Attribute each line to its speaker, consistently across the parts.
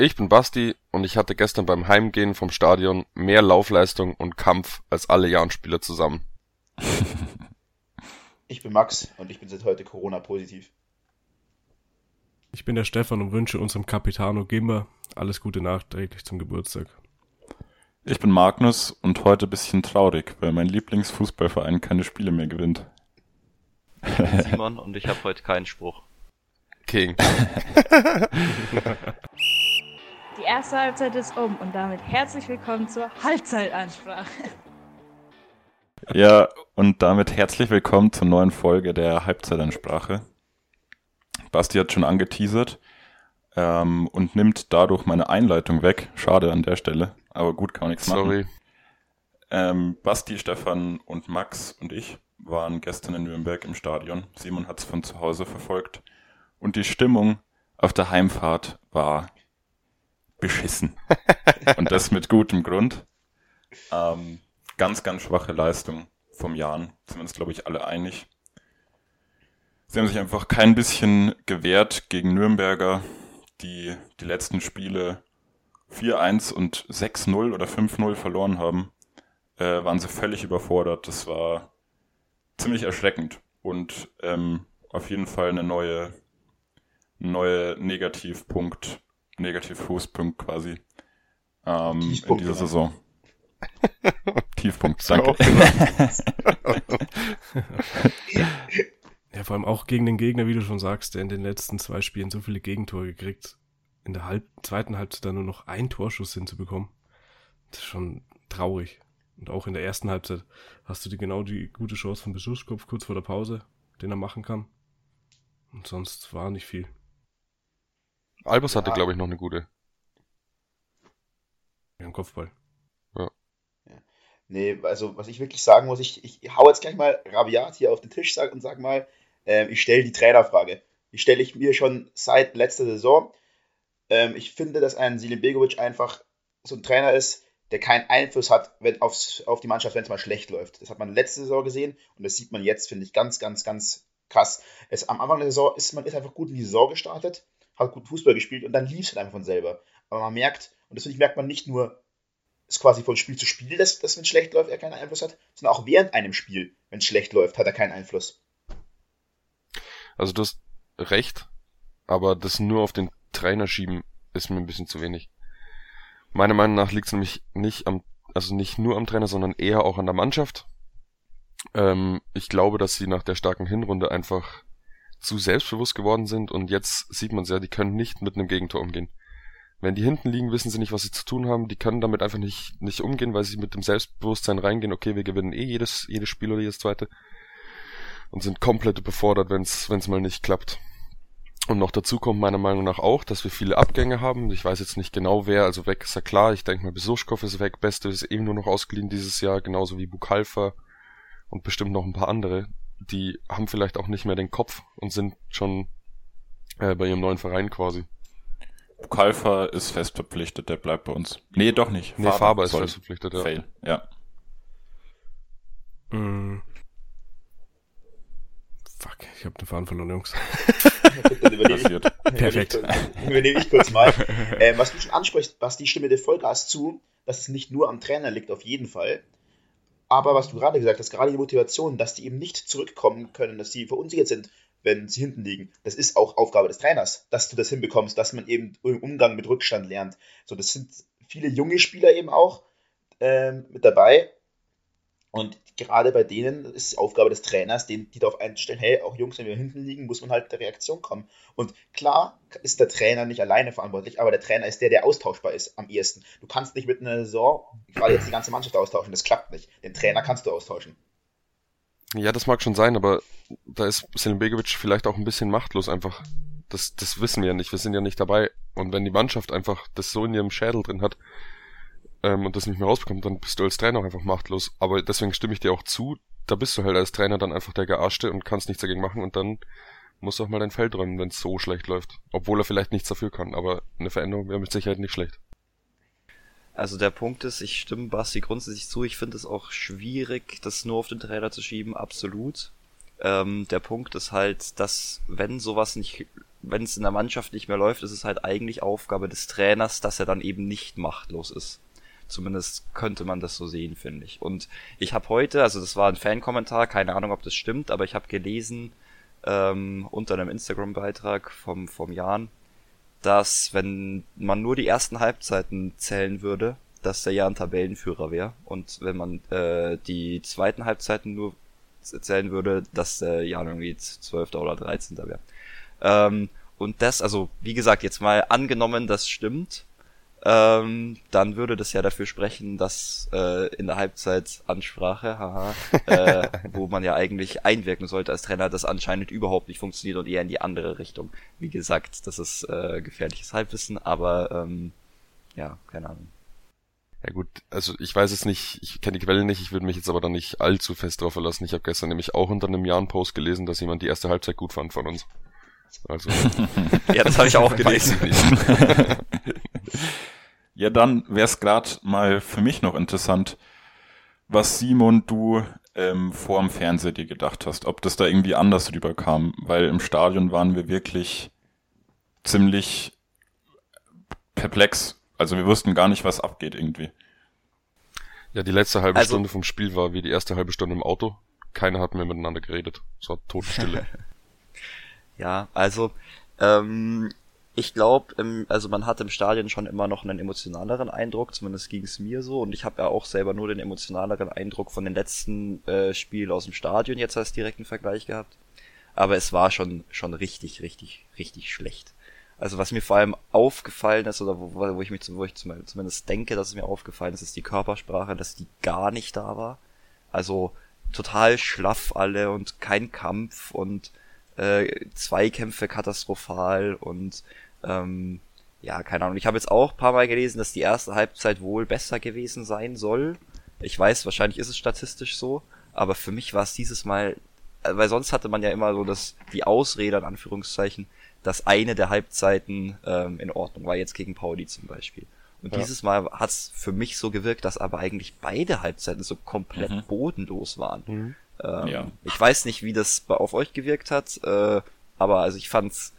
Speaker 1: Ich bin Basti und ich hatte gestern beim Heimgehen vom Stadion mehr Laufleistung und Kampf als alle Jahn-Spieler zusammen.
Speaker 2: Ich bin Max und ich bin seit heute Corona-positiv.
Speaker 3: Ich bin der Stefan und wünsche unserem Capitano Gimba alles Gute nachträglich zum Geburtstag.
Speaker 4: Ich bin Magnus und heute ein bisschen traurig, weil mein Lieblingsfußballverein keine Spiele mehr gewinnt.
Speaker 5: Ich bin Simon und ich habe heute keinen Spruch.
Speaker 1: King.
Speaker 6: Die erste Halbzeit ist um und damit herzlich willkommen zur Halbzeitansprache.
Speaker 4: Ja, und damit herzlich willkommen zur neuen Folge der Halbzeitansprache. Basti hat schon angeteasert ähm, und nimmt dadurch meine Einleitung weg. Schade an der Stelle, aber gut, kann man nichts machen.
Speaker 1: Sorry.
Speaker 4: Ähm, Basti, Stefan und Max und ich waren gestern in Nürnberg im Stadion. Simon hat es von zu Hause verfolgt. Und die Stimmung auf der Heimfahrt war beschissen. und das mit gutem Grund. Ähm, ganz, ganz schwache Leistung vom Jan. Sind uns, glaube ich, alle einig. Sie haben sich einfach kein bisschen gewehrt gegen Nürnberger, die die letzten Spiele 4-1 und 6-0 oder 5-0 verloren haben. Äh, waren sie völlig überfordert. Das war ziemlich erschreckend und ähm, auf jeden Fall eine neue, neue Negativpunkt, Negativfußpunkt quasi ähm, in
Speaker 2: Tiefpunkt,
Speaker 4: dieser
Speaker 2: ja.
Speaker 4: Saison. Tiefpunkt, danke.
Speaker 3: Ja, vor allem auch gegen den Gegner, wie du schon sagst, der in den letzten zwei Spielen so viele Gegentore gekriegt. In der halb zweiten Halbzeit dann nur noch ein Torschuss hinzubekommen. Das ist schon traurig. Und auch in der ersten Halbzeit hast du die genau die gute Chance von Besuchskopf kurz vor der Pause, den er machen kann. Und sonst war nicht viel.
Speaker 1: Albers hatte,
Speaker 2: Ja.
Speaker 1: glaube ich, noch eine gute.
Speaker 3: Ja, ein Kopfball.
Speaker 2: Nee, also was ich wirklich sagen muss, ich, ich hau jetzt gleich mal rabiat hier auf den Tisch sag, und sag mal, ähm, ich stelle die Trainerfrage. Die stelle ich mir schon seit letzter Saison. Ähm, ich finde, dass ein Silin Begovic einfach so ein Trainer ist, der keinen Einfluss hat wenn aufs, auf die Mannschaft, wenn es mal schlecht läuft. Das hat man letzte Saison gesehen und das sieht man jetzt, finde ich, ganz, ganz, ganz krass. Es, am Anfang der Saison ist man ist einfach gut in die Saison gestartet, hat gut Fußball gespielt und dann lief es halt einfach von selber. Aber man merkt, und ich, merkt man nicht nur ist quasi von Spiel zu Spiel, dass, dass wenn es schlecht läuft, er keinen Einfluss hat, sondern auch während einem Spiel, wenn es schlecht läuft, hat er keinen Einfluss.
Speaker 1: Also du hast recht, aber das nur auf den Trainer schieben ist mir ein bisschen zu wenig. Meiner Meinung nach liegt es nämlich nicht am, also nicht nur am Trainer, sondern eher auch an der Mannschaft. Ähm, ich glaube, dass sie nach der starken Hinrunde einfach zu selbstbewusst geworden sind und jetzt sieht man sehr, die können nicht mit einem Gegentor umgehen. Wenn die hinten liegen, wissen sie nicht, was sie zu tun haben. Die können damit einfach nicht, nicht umgehen, weil sie mit dem Selbstbewusstsein reingehen, okay, wir gewinnen eh jedes, jedes Spiel oder jedes zweite. Und sind komplett befordert, wenn es mal nicht klappt. Und noch dazu kommt meiner Meinung nach auch, dass wir viele Abgänge haben. Ich weiß jetzt nicht genau wer, also weg ist ja klar. Ich denke mal, Besuschkow ist weg, Beste ist eben nur noch ausgeliehen dieses Jahr, genauso wie Bukalfa und bestimmt noch ein paar andere. Die haben vielleicht auch nicht mehr den Kopf und sind schon äh, bei ihrem neuen Verein quasi.
Speaker 4: Kalfa ist fest verpflichtet, der bleibt bei uns. Nee, doch nicht.
Speaker 1: Nee, Faber ist
Speaker 4: soll-
Speaker 1: fest verpflichtet, ja.
Speaker 4: Fail, ja.
Speaker 3: Mm. Fuck, ich habe den Faden verloren, Jungs.
Speaker 2: Dann übernehme ich,
Speaker 4: Passiert.
Speaker 3: Perfekt.
Speaker 2: übernehme ich kurz mal. Ähm, was du schon ansprichst, Basti, ich stimme dir Vollgas zu, dass es nicht nur am Trainer liegt, auf jeden Fall. Aber was du gerade gesagt hast, gerade die Motivation, dass die eben nicht zurückkommen können, dass die verunsichert sind, wenn sie hinten liegen, das ist auch Aufgabe des Trainers, dass du das hinbekommst, dass man eben im Umgang mit Rückstand lernt. So, das sind viele junge Spieler eben auch ähm, mit dabei. Und gerade bei denen ist es Aufgabe des Trainers, den, die darauf einstellen, hey, auch Jungs, wenn wir hinten liegen, muss man halt der Reaktion kommen. Und klar ist der Trainer nicht alleine verantwortlich, aber der Trainer ist der, der austauschbar ist am ehesten. Du kannst nicht mit einer Saison gerade jetzt die ganze Mannschaft austauschen, das klappt nicht. Den Trainer kannst du austauschen.
Speaker 1: Ja, das mag schon sein, aber da ist Selim Begovic vielleicht auch ein bisschen machtlos einfach. Das, das wissen wir ja nicht, wir sind ja nicht dabei. Und wenn die Mannschaft einfach das so in ihrem Schädel drin hat ähm, und das nicht mehr rausbekommt, dann bist du als Trainer auch einfach machtlos. Aber deswegen stimme ich dir auch zu, da bist du halt als Trainer dann einfach der Gearschte und kannst nichts dagegen machen und dann musst du auch mal dein Feld räumen, wenn es so schlecht läuft. Obwohl er vielleicht nichts dafür kann, aber eine Veränderung wäre mit Sicherheit nicht schlecht.
Speaker 5: Also der Punkt ist, ich stimme Basti grundsätzlich zu. Ich finde es auch schwierig, das nur auf den Trainer zu schieben, absolut. Ähm, der Punkt ist halt, dass wenn sowas nicht, wenn es in der Mannschaft nicht mehr läuft, ist es halt eigentlich Aufgabe des Trainers, dass er dann eben nicht machtlos ist. Zumindest könnte man das so sehen, finde ich. Und ich habe heute, also das war ein Fankommentar, keine Ahnung, ob das stimmt, aber ich habe gelesen ähm, unter einem Instagram-Beitrag vom, vom Jan, dass wenn man nur die ersten Halbzeiten zählen würde, dass der Jan Tabellenführer wäre. Und wenn man äh, die zweiten Halbzeiten nur zählen würde, dass der Jan irgendwie 12. oder 13. wäre. Ähm, und das, also wie gesagt, jetzt mal angenommen, das stimmt, ähm, dann würde das ja dafür sprechen, dass äh, in der Halbzeitansprache, haha, äh, wo man ja eigentlich einwirken sollte als Trainer, das anscheinend überhaupt nicht funktioniert und eher in die andere Richtung. Wie gesagt, das ist äh, gefährliches Halbwissen, aber ähm, ja, keine Ahnung.
Speaker 1: Ja gut, also ich weiß es nicht, ich kenne die Quelle nicht, ich würde mich jetzt aber da nicht allzu fest drauf verlassen. Ich habe gestern nämlich auch unter einem Jahr einen Post gelesen, dass jemand die erste Halbzeit gut fand von uns. Also.
Speaker 5: ja, das habe ich auch gelesen.
Speaker 4: Ja, dann wäre es gerade mal für mich noch interessant, was Simon du ähm, vor dem Fernseher dir gedacht hast, ob das da irgendwie anders rüberkam, weil im Stadion waren wir wirklich ziemlich perplex. Also wir wussten gar nicht, was abgeht irgendwie.
Speaker 1: Ja, die letzte halbe also, Stunde vom Spiel war wie die erste halbe Stunde im Auto. Keiner hat mehr miteinander geredet. Es war Totenstille.
Speaker 5: Ja, also ähm, ich glaube, also man hat im Stadion schon immer noch einen emotionaleren Eindruck, zumindest ging es mir so. Und ich habe ja auch selber nur den emotionaleren Eindruck von den letzten äh, Spielen aus dem Stadion jetzt als direkten Vergleich gehabt. Aber es war schon schon richtig, richtig, richtig schlecht. Also was mir vor allem aufgefallen ist, oder wo, wo ich mich wo ich zumindest denke, dass es mir aufgefallen ist, ist die Körpersprache, dass die gar nicht da war. Also total schlaff alle und kein Kampf und äh, Zweikämpfe katastrophal und ähm, ja, keine Ahnung. Ich habe jetzt auch paar Mal gelesen, dass die erste Halbzeit wohl besser gewesen sein soll. Ich weiß, wahrscheinlich ist es statistisch so, aber für mich war es dieses Mal, äh, weil sonst hatte man ja immer so das, die Ausrede, in Anführungszeichen, dass eine der Halbzeiten ähm, in Ordnung war, jetzt gegen Pauli zum Beispiel. Und ja. dieses Mal hat's für mich so gewirkt, dass aber eigentlich beide Halbzeiten so komplett mhm. bodenlos waren. Mhm. Ähm, ja. Ich weiß nicht, wie das auf euch gewirkt hat, äh, aber also ich fand's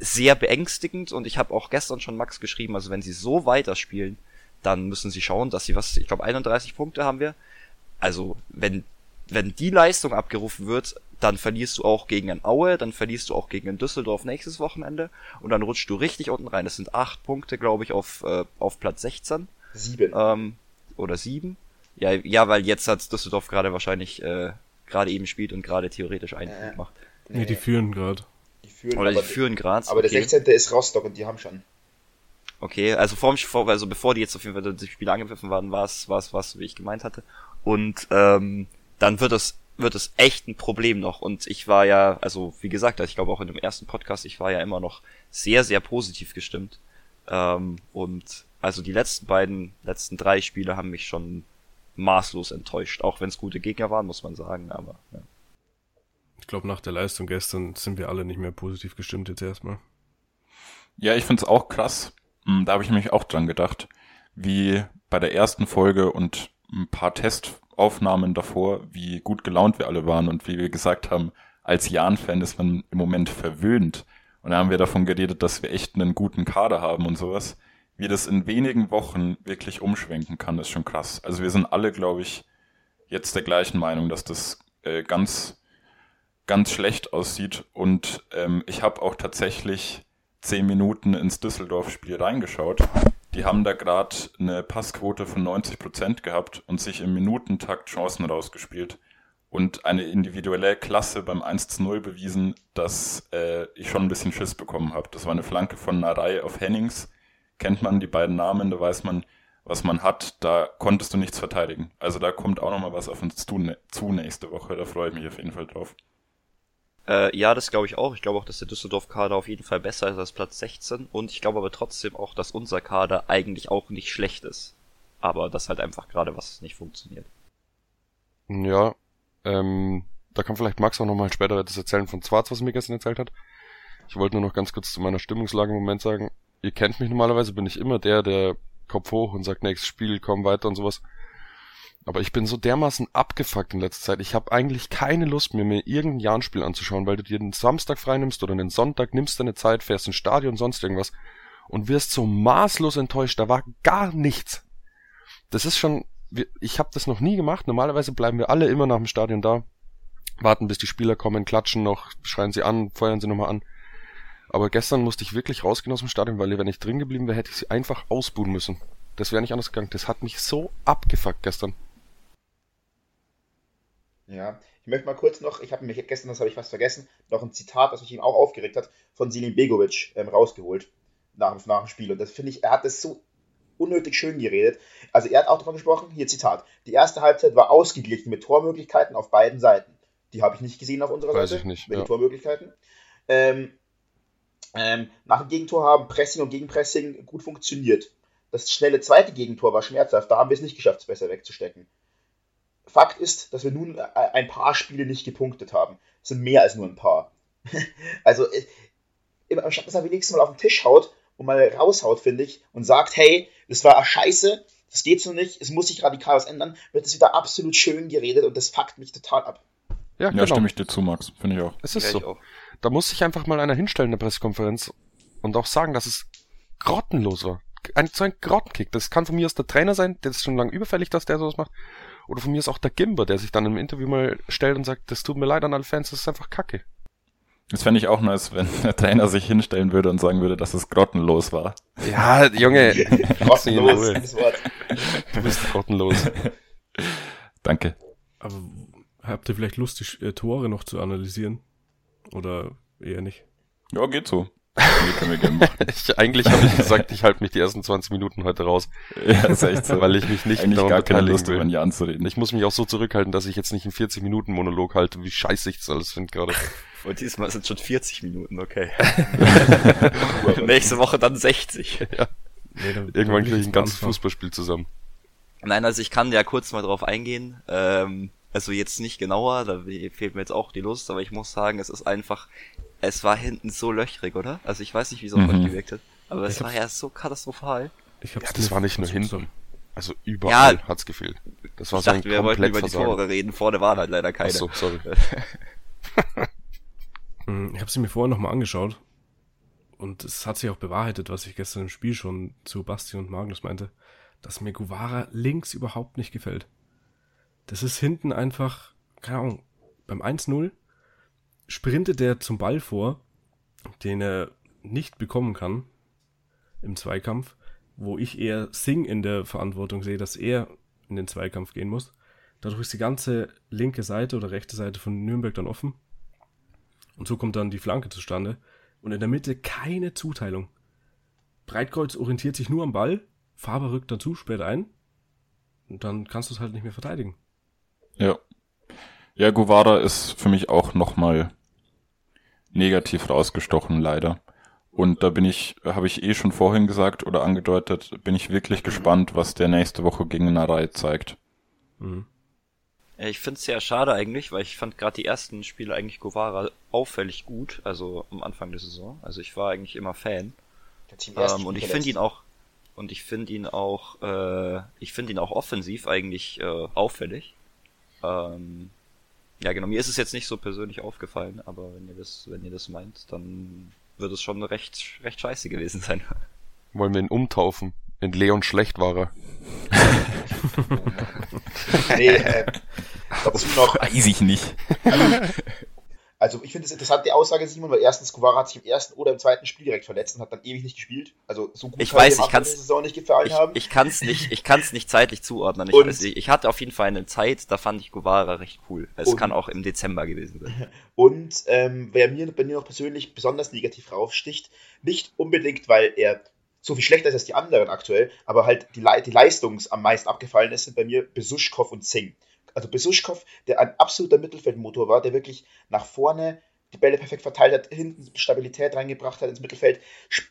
Speaker 5: sehr beängstigend und ich habe auch gestern schon Max geschrieben, also wenn sie so weiterspielen, dann müssen sie schauen, dass sie was, ich glaube 31 Punkte haben wir. Also wenn wenn die Leistung abgerufen wird, dann verlierst du auch gegen ein Aue, dann verlierst du auch gegen ein Düsseldorf nächstes Wochenende und dann rutschst du richtig unten rein. Das sind acht Punkte, glaube ich, auf, äh, auf Platz 16.
Speaker 2: Sieben.
Speaker 5: Ähm, oder sieben. Ja, ja, weil jetzt hat Düsseldorf gerade wahrscheinlich äh, gerade eben spielt und gerade theoretisch einen Punkt macht.
Speaker 3: Nee, die führen gerade.
Speaker 5: Führen, Oder die führen gerade.
Speaker 2: Aber okay. der 16. ist Rostock und die haben schon.
Speaker 5: Okay, also vor, vor also bevor die jetzt auf jeden Fall die Spiele angepfiffen waren, war es, war es, was, wie ich gemeint hatte. Und ähm, dann wird es wird es echt ein Problem noch. Und ich war ja, also wie gesagt, ich glaube auch in dem ersten Podcast, ich war ja immer noch sehr, sehr positiv gestimmt. Ähm, und also die letzten beiden, letzten drei Spiele haben mich schon maßlos enttäuscht. Auch wenn es gute Gegner waren, muss man sagen, aber ja.
Speaker 3: Ich glaube, nach der Leistung gestern sind wir alle nicht mehr positiv gestimmt jetzt erstmal.
Speaker 4: Ja, ich finde es auch krass. Hm, da habe ich mich auch dran gedacht, wie bei der ersten Folge und ein paar Testaufnahmen davor, wie gut gelaunt wir alle waren und wie wir gesagt haben, als Jan-Fan ist man im Moment verwöhnt. Und da haben wir davon geredet, dass wir echt einen guten Kader haben und sowas wie das in wenigen Wochen wirklich umschwenken kann, ist schon krass. Also wir sind alle, glaube ich, jetzt der gleichen Meinung, dass das äh, ganz, ganz schlecht aussieht. Und ähm, ich habe auch tatsächlich zehn Minuten ins Düsseldorf-Spiel reingeschaut. Die haben da gerade eine Passquote von 90 Prozent gehabt und sich im Minutentakt Chancen rausgespielt und eine individuelle Klasse beim 1 zu 0 bewiesen, dass äh, ich schon ein bisschen Schiss bekommen habe. Das war eine Flanke von Narei auf Hennings kennt man die beiden Namen, da weiß man, was man hat, da konntest du nichts verteidigen. Also da kommt auch nochmal was auf uns zu, zu nächste Woche, da freue ich mich auf jeden Fall drauf.
Speaker 5: Äh, ja, das glaube ich auch. Ich glaube auch, dass der Düsseldorf-Kader auf jeden Fall besser ist als Platz 16 und ich glaube aber trotzdem auch, dass unser Kader eigentlich auch nicht schlecht ist. Aber das halt einfach gerade was nicht funktioniert.
Speaker 1: Ja, ähm, da kann vielleicht Max auch nochmal später etwas erzählen von Zwarz, was er mir gestern erzählt hat. Ich wollte nur noch ganz kurz zu meiner Stimmungslage im Moment sagen ihr kennt mich normalerweise, bin ich immer der, der Kopf hoch und sagt, nächstes Spiel, komm weiter und sowas. Aber ich bin so dermaßen abgefuckt in letzter Zeit. Ich habe eigentlich keine Lust mehr, mir irgendein Jahrenspiel anzuschauen, weil du dir den Samstag freinimmst oder den Sonntag, nimmst deine Zeit, fährst ins Stadion, sonst irgendwas und wirst so maßlos enttäuscht. Da war gar nichts. Das ist schon, ich habe das noch nie gemacht. Normalerweise bleiben wir alle immer nach dem Stadion da, warten bis die Spieler kommen, klatschen noch, schreien sie an, feuern sie nochmal an. Aber gestern musste ich wirklich rausgehen aus dem Stadion, weil wenn ich drin geblieben wäre, hätte ich sie einfach ausbuhen müssen. Das wäre nicht anders gegangen. Das hat mich so abgefuckt gestern.
Speaker 2: Ja, ich möchte mal kurz noch, ich habe mich gestern, das habe ich fast vergessen, noch ein Zitat, das mich ihm auch aufgeregt hat, von Selim Begovic ähm, rausgeholt nach, nach dem Spiel. Und das finde ich, er hat das so unnötig schön geredet. Also er hat auch davon gesprochen, hier Zitat, die erste Halbzeit war ausgeglichen mit Tormöglichkeiten auf beiden Seiten. Die habe ich nicht gesehen auf unserer
Speaker 1: Weiß
Speaker 2: Seite.
Speaker 1: ich nicht,
Speaker 2: mit
Speaker 1: ja.
Speaker 2: den Tormöglichkeiten. Ähm, ähm, nach dem Gegentor haben Pressing und Gegenpressing gut funktioniert. Das schnelle zweite Gegentor war schmerzhaft, da haben wir es nicht geschafft, es besser wegzustecken. Fakt ist, dass wir nun äh, ein paar Spiele nicht gepunktet haben. Es sind mehr als nur ein paar. also, äh, anstatt dass er wenigstens mal auf den Tisch haut und mal raushaut, finde ich, und sagt, hey, das war scheiße, das geht so nicht, es muss sich radikal was ändern, wird es wieder absolut schön geredet und das fuckt mich total ab.
Speaker 1: Ja,
Speaker 4: Ja,
Speaker 1: genau.
Speaker 4: stimme ich dir zu, Max. Finde ich auch.
Speaker 1: Es ist
Speaker 5: Ja,
Speaker 1: so.
Speaker 5: auch.
Speaker 1: Da muss sich einfach mal einer hinstellen in der Pressekonferenz und auch sagen, dass es grottenlos war. Ein, so ein Grottenkick. Das kann von mir aus der Trainer sein, der ist schon lange überfällig, dass der sowas macht. Oder von mir ist auch der Gimber, der sich dann im Interview mal stellt und sagt, das tut mir leid an alle Fans, das ist einfach Kacke.
Speaker 4: Das fände ich auch nice, wenn der Trainer sich hinstellen würde und sagen würde, dass es grottenlos war.
Speaker 1: Ja, Junge,
Speaker 2: Grottenlos,
Speaker 1: Ruhe.
Speaker 2: das Wort.
Speaker 1: Du bist grottenlos.
Speaker 4: Danke.
Speaker 3: Aber habt ihr vielleicht Lust, die äh, Tore noch zu analysieren? Oder eher nicht?
Speaker 4: Ja, geht so. Nee, können wir gerne machen.
Speaker 1: Ich, eigentlich habe ich gesagt, ich halte mich die ersten 20 Minuten heute raus,
Speaker 4: Ja, ist echt so.
Speaker 1: weil ich mich nicht
Speaker 4: Eigentlich
Speaker 1: daran
Speaker 4: gar keine Lust,
Speaker 1: will.
Speaker 4: Jahr anzureden.
Speaker 1: Ich muss mich auch so zurückhalten, dass ich jetzt nicht einen 40 Minuten Monolog halte, wie scheiße ich das alles finde gerade.
Speaker 5: Und diesmal sind schon 40 Minuten, okay. Nächste Woche dann 60.
Speaker 3: Nee, da- da
Speaker 1: Irgendwann kriege ich ein ganzes. Fußballspiel zusammen.
Speaker 5: Nein, also ich kann ja kurz mal drauf eingehen. Ähm, also jetzt nicht genauer, da fehlt mir jetzt auch die Lust, aber ich muss sagen, es ist einfach, es war hinten so löchrig, oder? Also ich weiß nicht, wie es auf
Speaker 4: Mhm.
Speaker 5: euch gewirkt hat, aber es
Speaker 3: Ich
Speaker 5: war ja so katastrophal.
Speaker 3: Ich hab's
Speaker 1: Ja, das war nicht nur hinten. Also überall hat's gefehlt. Das war
Speaker 5: Ich
Speaker 1: so
Speaker 5: dachte,
Speaker 1: ein
Speaker 5: wir wollten
Speaker 1: komplett
Speaker 5: über die
Speaker 1: Versagen.
Speaker 5: Tore reden, vorne waren halt leider keine.
Speaker 1: Ach so, sorry.
Speaker 3: Mm, Ich habe sie mir vorher nochmal angeschaut. Und es hat sich auch bewahrheitet, was ich gestern im Spiel schon zu Basti und Magnus meinte, dass mir Guevara links überhaupt nicht gefällt. Das ist hinten einfach, keine Ahnung, beim 1-0 sprintet der zum Ball vor, den er nicht bekommen kann im Zweikampf, wo ich eher Sing in der Verantwortung sehe, dass er in den Zweikampf gehen muss. Dadurch ist die ganze linke Seite oder rechte Seite von Nürnberg dann offen. Und so kommt dann die Flanke zustande. Und in der Mitte keine Zuteilung. Breitkreuz orientiert sich nur am Ball, Faber rückt dann zu spät ein. Und dann kannst du es halt nicht mehr verteidigen.
Speaker 4: Ja. Ja, Guevara ist für mich auch nochmal negativ rausgestochen, leider. Und da bin ich, habe ich eh schon vorhin gesagt oder angedeutet, bin ich wirklich gespannt, was der nächste Woche gegen Narei zeigt.
Speaker 3: Mhm.
Speaker 5: Ich finde es sehr schade eigentlich, weil ich fand gerade die ersten Spiele eigentlich Guevara auffällig gut, also am Anfang der Saison. Also ich war eigentlich immer Fan. Ähm, und ich finde ihn auch und ich finde ihn auch äh, ich finde ihn auch offensiv eigentlich äh, auffällig. Ähm, ja genau, mir ist es jetzt nicht so persönlich aufgefallen, aber wenn ihr das wenn ihr das meint, dann wird es schon recht recht scheiße gewesen sein.
Speaker 1: Wollen wir ihn umtaufen? In Leon Schlecht war er.
Speaker 2: Nee, äh, dazu noch,
Speaker 4: Weiß ich nicht.
Speaker 2: also ich finde es interessant, die Aussage, Simon, weil erstens, Guevara hat sich im ersten oder im zweiten Spiel direkt verletzt und hat dann ewig nicht gespielt. Also so gut
Speaker 5: Ich
Speaker 2: kann
Speaker 5: weiß, ich kann's-
Speaker 2: der Saison nicht gefallen
Speaker 5: Ich,
Speaker 2: haben.
Speaker 5: ich kann es nicht, ich kann es nicht zeitlich zuordnen. Ich, weiß, ich, hatte auf jeden Fall eine Zeit, da fand ich Guevara recht cool. Es
Speaker 2: Und-
Speaker 5: kann auch im Dezember gewesen sein.
Speaker 2: Und ähm, wer mir bei mir noch persönlich besonders negativ raufsticht, nicht unbedingt, weil er so viel schlechter ist als die anderen aktuell, aber halt die, Le die Leistung am meisten abgefallen ist, sind bei mir Besuschkow und Singh. Also Besuschkow, der ein absoluter Mittelfeldmotor war, der wirklich nach vorne die Bälle perfekt verteilt hat, hinten Stabilität reingebracht hat ins Mittelfeld.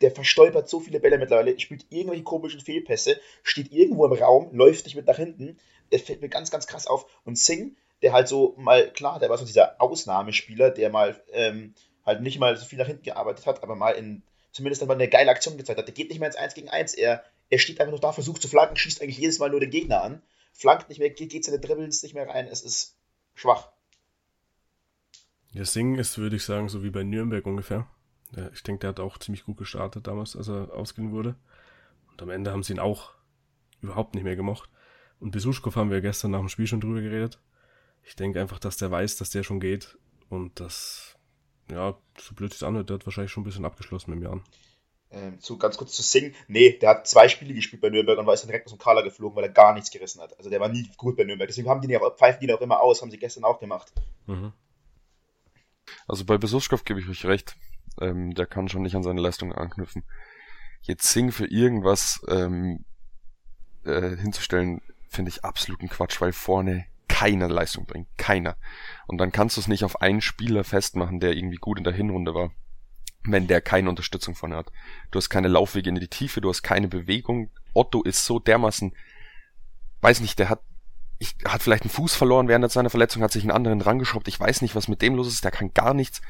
Speaker 2: Der verstolpert so viele Bälle mittlerweile, spielt irgendwelche komischen Fehlpässe, steht irgendwo im Raum, läuft nicht mit nach hinten. Der fällt mir ganz, ganz krass auf. Und Singh, der halt so mal, klar, der war so dieser Ausnahmespieler, der mal ähm, halt nicht mal so viel nach hinten gearbeitet hat, aber mal in, zumindest mal eine geile Aktion gezeigt hat. Der geht nicht mehr ins 1 gegen 1, er, er steht einfach nur da, versucht zu flanken, schießt eigentlich jedes Mal nur den Gegner an. Flankt nicht mehr, geht, seine Dribbles nicht mehr rein. Es ist schwach.
Speaker 3: Der Sing ist, würde ich sagen, so wie bei Nürnberg ungefähr. Ich denke, der hat auch ziemlich gut gestartet damals, als er ausgeliehen wurde. Und am Ende haben sie ihn auch überhaupt nicht mehr gemocht. Und Besuschkow haben wir gestern nach dem Spiel schon drüber geredet. Ich denke einfach, dass der weiß, dass der schon geht. Und das, ja, so blöd es anhört, der hat wahrscheinlich schon ein bisschen abgeschlossen mit dem Jahren.
Speaker 2: Ähm, zu, ganz kurz zu Sing. Nee, der hat zwei Spiele gespielt bei Nürnberg und war jetzt direkt aus dem Kader geflogen, weil er gar nichts gerissen hat. Also der war nie gut bei Nürnberg. Deswegen haben die auch, pfeifen die ihn auch immer aus, haben sie gestern auch gemacht.
Speaker 3: Mhm.
Speaker 1: Also bei Besuschkow gebe ich euch recht. Ähm, der kann schon nicht an seine Leistungen anknüpfen. Jetzt Sing für irgendwas ähm, äh, hinzustellen, finde ich absoluten Quatsch, weil vorne keiner Leistung bringt. Keiner. Und dann kannst du es nicht auf einen Spieler festmachen, der irgendwie gut in der Hinrunde war, wenn der keine Unterstützung vorne hat. Du hast keine Laufwege in die Tiefe, du hast keine Bewegung. Otto ist so dermaßen, weiß nicht, der hat ich, hat vielleicht einen Fuß verloren während seiner Verletzung, hat sich einen anderen rangeschraubt. Ich weiß nicht, was mit dem los ist. Der kann gar nichts.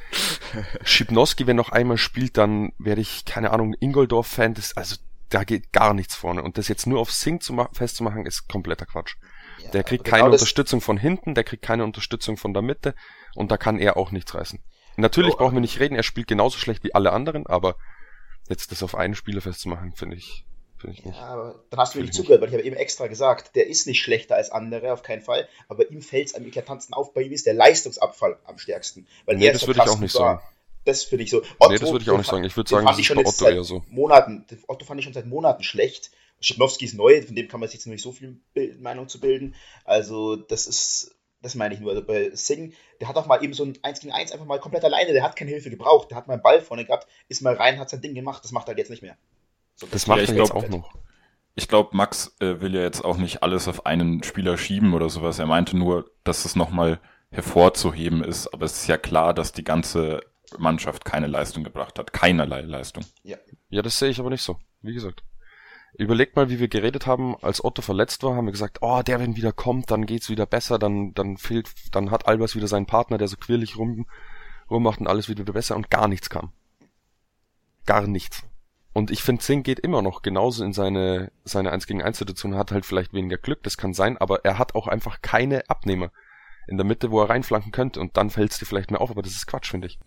Speaker 1: Schipnowski, wenn noch einmal spielt, dann werde ich, keine Ahnung, Ingoldorf-Fan. Also, da geht gar nichts vorne. Und das jetzt nur auf Sing zu festzumachen, ist kompletter Quatsch.
Speaker 2: Ja,
Speaker 1: Der kriegt keine
Speaker 2: genau
Speaker 1: Unterstützung von hinten, der kriegt keine Unterstützung von der Mitte und da kann er auch nichts reißen. Natürlich
Speaker 2: Oh,
Speaker 1: brauchen wir nicht reden, er spielt genauso schlecht wie alle anderen, aber jetzt das auf einen Spieler festzumachen, finde ich, finde ich nicht.
Speaker 2: Ja, aber dann hast du mir nicht zugehört, weil ich habe eben extra gesagt, der ist nicht schlechter als andere, auf keinen Fall. Aber ihm fällt es am eklatantesten auf, bei ihm ist der Leistungsabfall am stärksten. Weil
Speaker 1: Nee,
Speaker 2: er
Speaker 1: das würde ich auch nicht
Speaker 2: war.
Speaker 1: sagen.
Speaker 2: Das finde ich so.
Speaker 1: nee, das würde ich auch nicht sagen. Ich würde sagen, das
Speaker 2: ich
Speaker 1: ist bei Otto
Speaker 2: seit
Speaker 1: eher so.
Speaker 2: Monaten, Otto fand ich schon seit Monaten schlecht. Schipnowski ist neu, von dem kann man sich jetzt noch nicht so viel Meinung zu bilden. Also, das ist, das meine ich nur. Also bei Singh, der hat auch mal eben so ein 1 gegen 1 einfach mal komplett alleine, der hat keine Hilfe gebraucht, der hat mal einen Ball vorne gehabt, ist mal rein, hat sein Ding gemacht, das macht er halt jetzt nicht mehr. So,
Speaker 1: Das
Speaker 4: Ja,
Speaker 1: macht
Speaker 4: ich
Speaker 1: er jetzt
Speaker 4: glaub-
Speaker 1: auch noch.
Speaker 4: Ich glaube, Max äh, will ja jetzt auch nicht alles auf einen Spieler schieben oder sowas. Er meinte nur, dass es nochmal hervorzuheben ist. Aber es ist ja klar, dass die ganze Mannschaft keine Leistung gebracht hat. Keinerlei Leistung.
Speaker 1: Ja, das sehe ich aber nicht so. Wie gesagt. Überlegt mal, wie wir geredet haben, als Otto verletzt war, haben wir gesagt, oh, der, wenn wieder kommt, dann geht's wieder besser, dann, dann fehlt, dann hat Albers wieder seinen Partner, der so quirlig rum, rummacht und alles wieder besser und gar nichts kam. Gar nichts. Und ich finde, Zink geht immer noch genauso in seine, seine 1 gegen 1 Situation, hat halt vielleicht weniger Glück, das kann sein, aber er hat auch einfach keine Abnehmer in der Mitte, wo er reinflanken könnte und dann fällt's dir vielleicht mehr auf, aber das ist Quatsch, finde ich.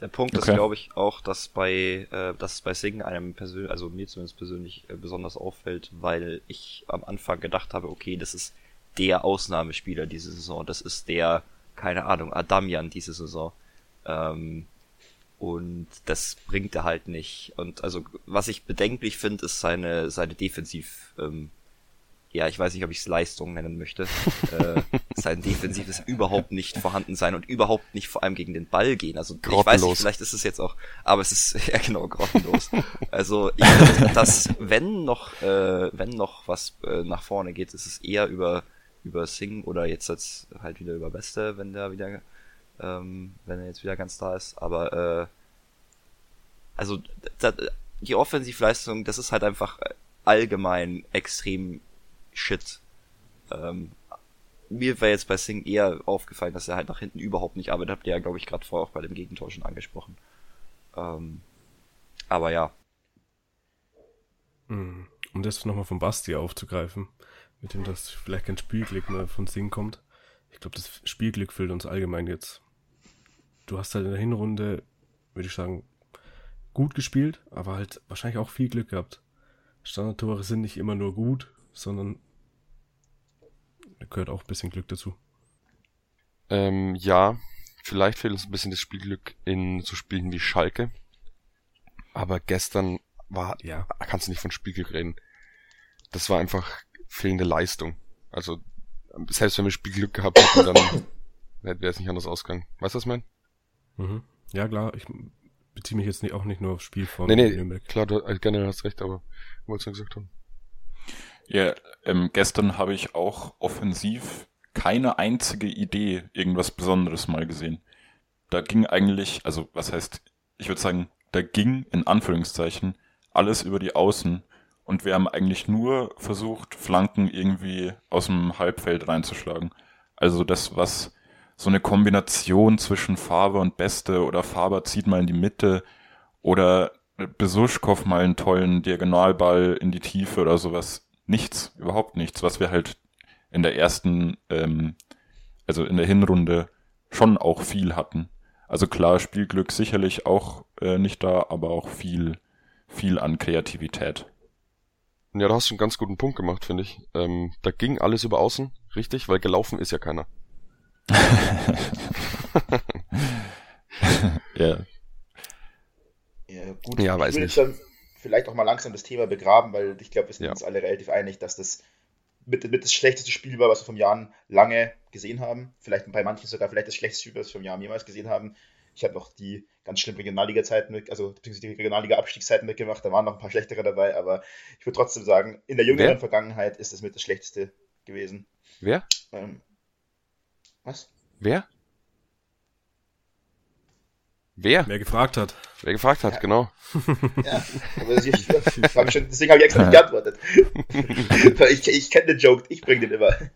Speaker 5: Der Punkt ist,
Speaker 4: Okay.
Speaker 5: glaube ich, auch, dass bei, äh, dass es bei Singen einem persönlich, also mir zumindest persönlich äh, besonders auffällt, weil ich am Anfang gedacht habe, okay, das ist der Ausnahmespieler diese Saison, das ist der, keine Ahnung, Adamian diese Saison. Ähm, und das bringt er halt nicht. Und also, was ich bedenklich finde, ist seine, seine Defensiv, ähm, ja, ich weiß nicht, ob ich es Leistung nennen möchte. äh, sein defensives überhaupt nicht vorhanden sein und überhaupt nicht vor allem gegen den Ball gehen. Also ich weiß nicht,
Speaker 1: Grottenlos.
Speaker 5: vielleicht ist es jetzt auch, aber es ist ja genau grottenlos. also ich finde, dass wenn noch, äh, wenn noch was äh, nach vorne geht, ist es eher über über Sing oder jetzt jetzt halt wieder über Beste, wenn der wieder, ähm, wenn er jetzt wieder ganz da ist. Aber äh, also da, die Offensivleistung, das ist halt einfach allgemein extrem shit. Ähm, mir wäre jetzt bei Singh eher aufgefallen, dass er halt nach hinten überhaupt nicht arbeitet. Habt ihr ja, glaube ich, gerade vorher auch bei dem Gegentor schon angesprochen. Ähm, aber ja,
Speaker 3: Mhm. Um das nochmal von Basti aufzugreifen, mit dem das vielleicht kein Spielglück mehr von Sing kommt. Ich glaube, das Spielglück fehlt uns allgemein jetzt. Du hast halt in der Hinrunde, würde ich sagen, gut gespielt, aber halt wahrscheinlich auch viel Glück gehabt. Standardtore sind nicht immer nur gut, sondern da gehört auch ein bisschen Glück dazu.
Speaker 1: Ähm, ja, vielleicht fehlt uns ein bisschen das Spielglück in so Spielen wie Schalke. Aber gestern war,
Speaker 3: Ja.
Speaker 1: kannst du nicht von Spielglück reden. Das war einfach fehlende Leistung. Also, selbst wenn wir Spielglück gehabt hätten, dann wäre es nicht anders ausgegangen. Weißt du, was ich meine?
Speaker 3: Mhm. Ja, klar, ich beziehe mich jetzt nicht, auch nicht nur aufs Spiel von
Speaker 1: Nee, nee,
Speaker 3: Nürnberg.
Speaker 1: klar, du äh, generell hast recht, aber wolltest du gesagt haben.
Speaker 4: Ja, ähm, gestern habe ich auch offensiv keine einzige Idee, irgendwas Besonderes mal gesehen. Da ging eigentlich, also was heißt, ich würde sagen, da ging in Anführungszeichen alles über die Außen und wir haben eigentlich nur versucht, Flanken irgendwie aus dem Halbfeld reinzuschlagen. Also das, was so eine Kombination zwischen Faber und Beste oder Faber zieht mal in die Mitte oder Besuschkow mal einen tollen Diagonalball in die Tiefe oder sowas. Nichts, überhaupt nichts, was wir halt in der ersten, ähm, also in der Hinrunde schon auch viel hatten. Also klar, Spielglück sicherlich auch äh, nicht da, aber auch viel, viel an Kreativität.
Speaker 1: Ja, da hast du einen ganz guten Punkt gemacht, finde ich. Ähm, da ging alles über außen, richtig, weil gelaufen ist ja keiner.
Speaker 4: ja.
Speaker 2: Ja, gut.
Speaker 1: Ja,
Speaker 2: ich
Speaker 1: weiß nicht.
Speaker 2: jetzt dann vielleicht auch mal langsam das Thema begraben, weil ich glaube, wir sind
Speaker 1: Ja.
Speaker 2: uns alle relativ einig, dass das mit, mit das schlechteste Spiel war, was wir vom Jahren lange gesehen haben. Vielleicht bei manchen sogar vielleicht das schlechteste Spiel, was wir vom Jahr jemals gesehen haben. Ich habe noch die ganz schlimmen Regionalliga-Zeiten mit, also beziehungsweise die Regionalliga-Abstiegszeiten mitgemacht, da waren noch ein paar schlechtere dabei, aber ich würde trotzdem sagen, in der jüngeren
Speaker 1: Wer?
Speaker 2: Vergangenheit ist es mit das schlechteste gewesen.
Speaker 1: Wer?
Speaker 2: Ähm, was?
Speaker 1: Wer? Wer?
Speaker 3: Wer gefragt hat.
Speaker 1: Wer gefragt hat,
Speaker 2: Ja.
Speaker 1: genau.
Speaker 2: Ja, aber das, ich, hab ich schon, deswegen habe ich extra nicht geantwortet. Ich ich kenne den Joke, ich bringe den immer. Ähm,